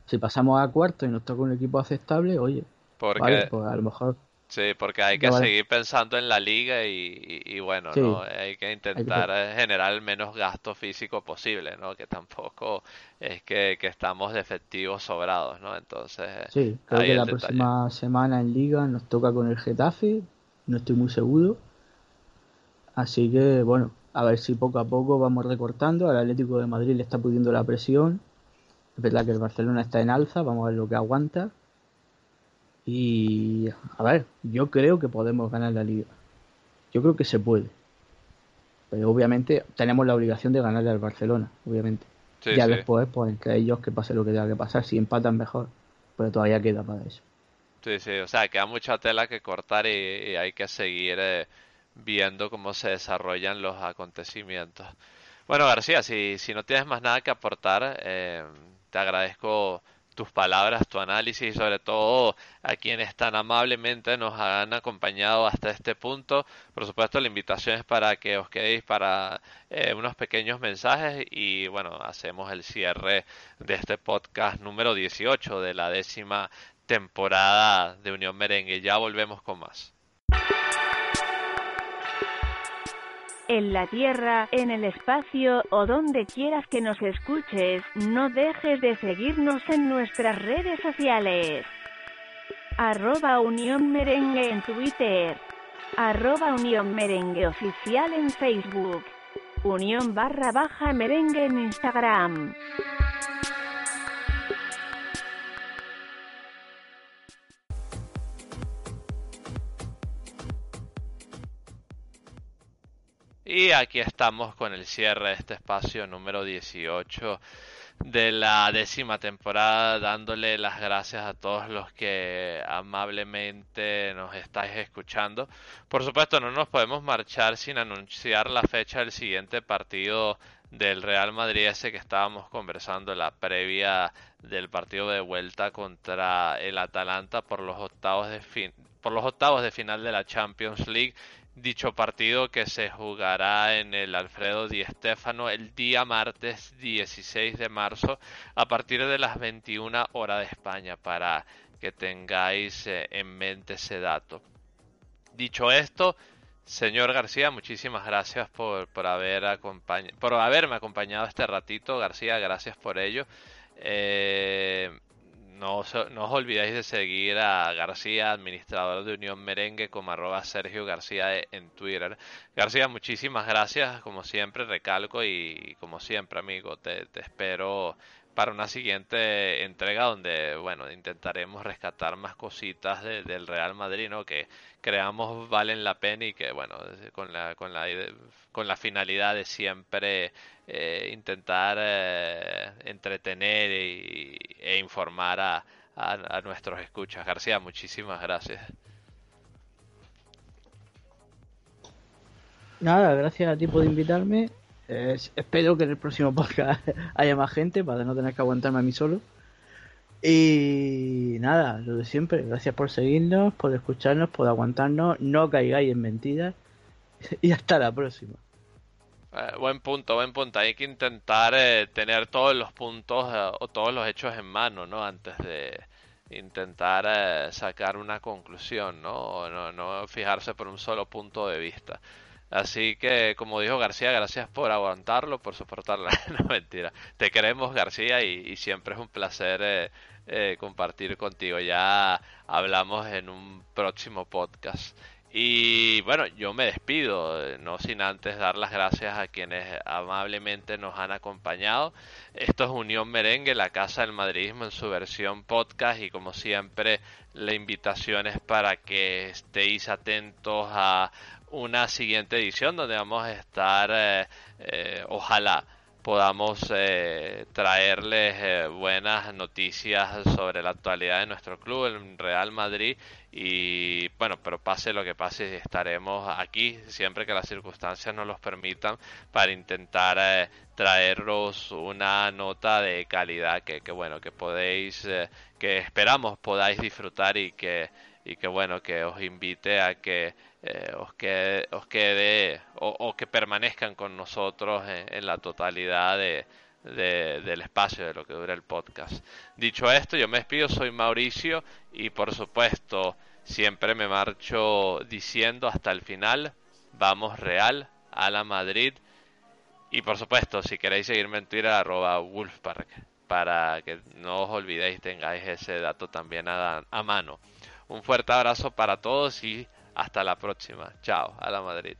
si pasamos a cuarto y nos toca un equipo aceptable, oye, porque, pues a lo mejor. Sí, porque hay que seguir pensando en la liga y, bueno, ¿no? hay que intentar generar el menos gasto físico posible, ¿no? Que tampoco es que, estamos de efectivos sobrados, ¿no? Entonces. Sí, creo que la próxima semana en liga nos toca con el Getafe, no estoy muy seguro. Así que, bueno, a ver si poco a poco vamos recortando. Al Atlético de Madrid le está pudiendo la presión es verdad que el Barcelona está en alza, vamos a ver lo que aguanta. Y a ver, yo creo que podemos ganar la liga. Yo creo que se puede. Pero obviamente tenemos la obligación de ganarle al Barcelona, obviamente. ya después, pues entre ellos que pase lo que tenga que pasar. Si empatan mejor, pero todavía queda para eso. Sí, sí, o sea, queda mucha tela que cortar y, hay que seguir eh, viendo cómo se desarrollan los acontecimientos. Bueno, García, si, si no tienes más nada que aportar, eh, te agradezco tus palabras, tu análisis y sobre todo a quienes tan amablemente nos han acompañado hasta este punto. Por supuesto, la invitación es para que os quedéis para eh, unos pequeños mensajes y bueno, hacemos el cierre de este podcast número 18 de la décima temporada de Unión Merengue. Ya volvemos con más. En la tierra, en el espacio o donde quieras que nos escuches, no dejes de seguirnos en nuestras redes sociales. Arroba Unión Merengue en Twitter. Arroba Unión Merengue Oficial en Facebook. Unión barra baja merengue en Instagram. Y aquí estamos con el cierre de este espacio número 18 de la décima temporada, dándole las gracias a todos los que amablemente nos estáis escuchando. Por supuesto, no nos podemos marchar sin anunciar la fecha del siguiente partido del Real Madrid, ese que estábamos conversando, la previa del partido de vuelta contra el Atalanta por los octavos de fin por los octavos de final de la Champions League dicho partido que se jugará en el Alfredo Di Stéfano el día martes 16 de marzo a partir de las 21 horas de España para que tengáis eh, en mente ese dato. Dicho esto, Señor García, muchísimas gracias por, por, haber por haberme acompañado este ratito. García, gracias por ello. Eh, no, no, os olvidéis de seguir a García, administrador de Unión Merengue, como arroba Sergio García en Twitter. García, muchísimas gracias, como siempre, recalco y como siempre, amigo, te, te espero para una siguiente entrega donde, bueno, intentaremos rescatar más cositas del Real Madrid, ¿no? Que creamos valen la pena y que, bueno, con la, con la, con la finalidad de siempre eh, intentar eh, entretener e informar a, a nuestros escuchas. García, muchísimas gracias. Nada, gracias a ti por invitarme espero que en el próximo podcast haya más gente para no tener que aguantarme a mí solo. Y nada, lo de siempre. Gracias por seguirnos, por escucharnos, por aguantarnos. No caigáis en mentiras. Y hasta la próxima. Eh, buen punto, buen punto. Hay que intentar eh, tener todos los puntos eh, o todos los hechos en mano, ¿no? Antes de intentar sacar una conclusión, ¿no? ¿no? No fijarse por un solo punto de vista. Así que, como dijo García, gracias por aguantarlo, por soportarlo. no, mentira. Te queremos, García, y, siempre es un placer eh, eh, compartir contigo. Ya hablamos en un próximo podcast. Y bueno, yo me despido, eh, no sin antes dar las gracias a quienes amablemente nos han acompañado. Esto es Unión Merengue, la Casa del Madridismo en su versión podcast y como siempre la invitación es para que estéis atentos a una siguiente edición donde vamos a estar, eh, eh, ojalá podamos eh, traerles buenas noticias sobre la actualidad de nuestro club, el Real Madrid. Y bueno, pero pase lo que pase, estaremos aquí siempre que las circunstancias nos los permitan para intentar traeros una nota de calidad que, que bueno, que podéis, que esperamos podáis disfrutar y que, y que bueno, que os invite a que eh, os, quede, os quede o, que permanezcan con nosotros en, la totalidad de, del espacio de lo que dura el podcast. Dicho esto, yo me despido, soy Mauricio y por supuesto siempre me marcho diciendo hasta el final, vamos Real a la Madrid y por supuesto si queréis seguirme en Twitter arroba Wolfpark para que no os olvidéis tengáis ese dato también a, a mano. Un fuerte abrazo para todos y hasta la próxima. Chao, a la Madrid.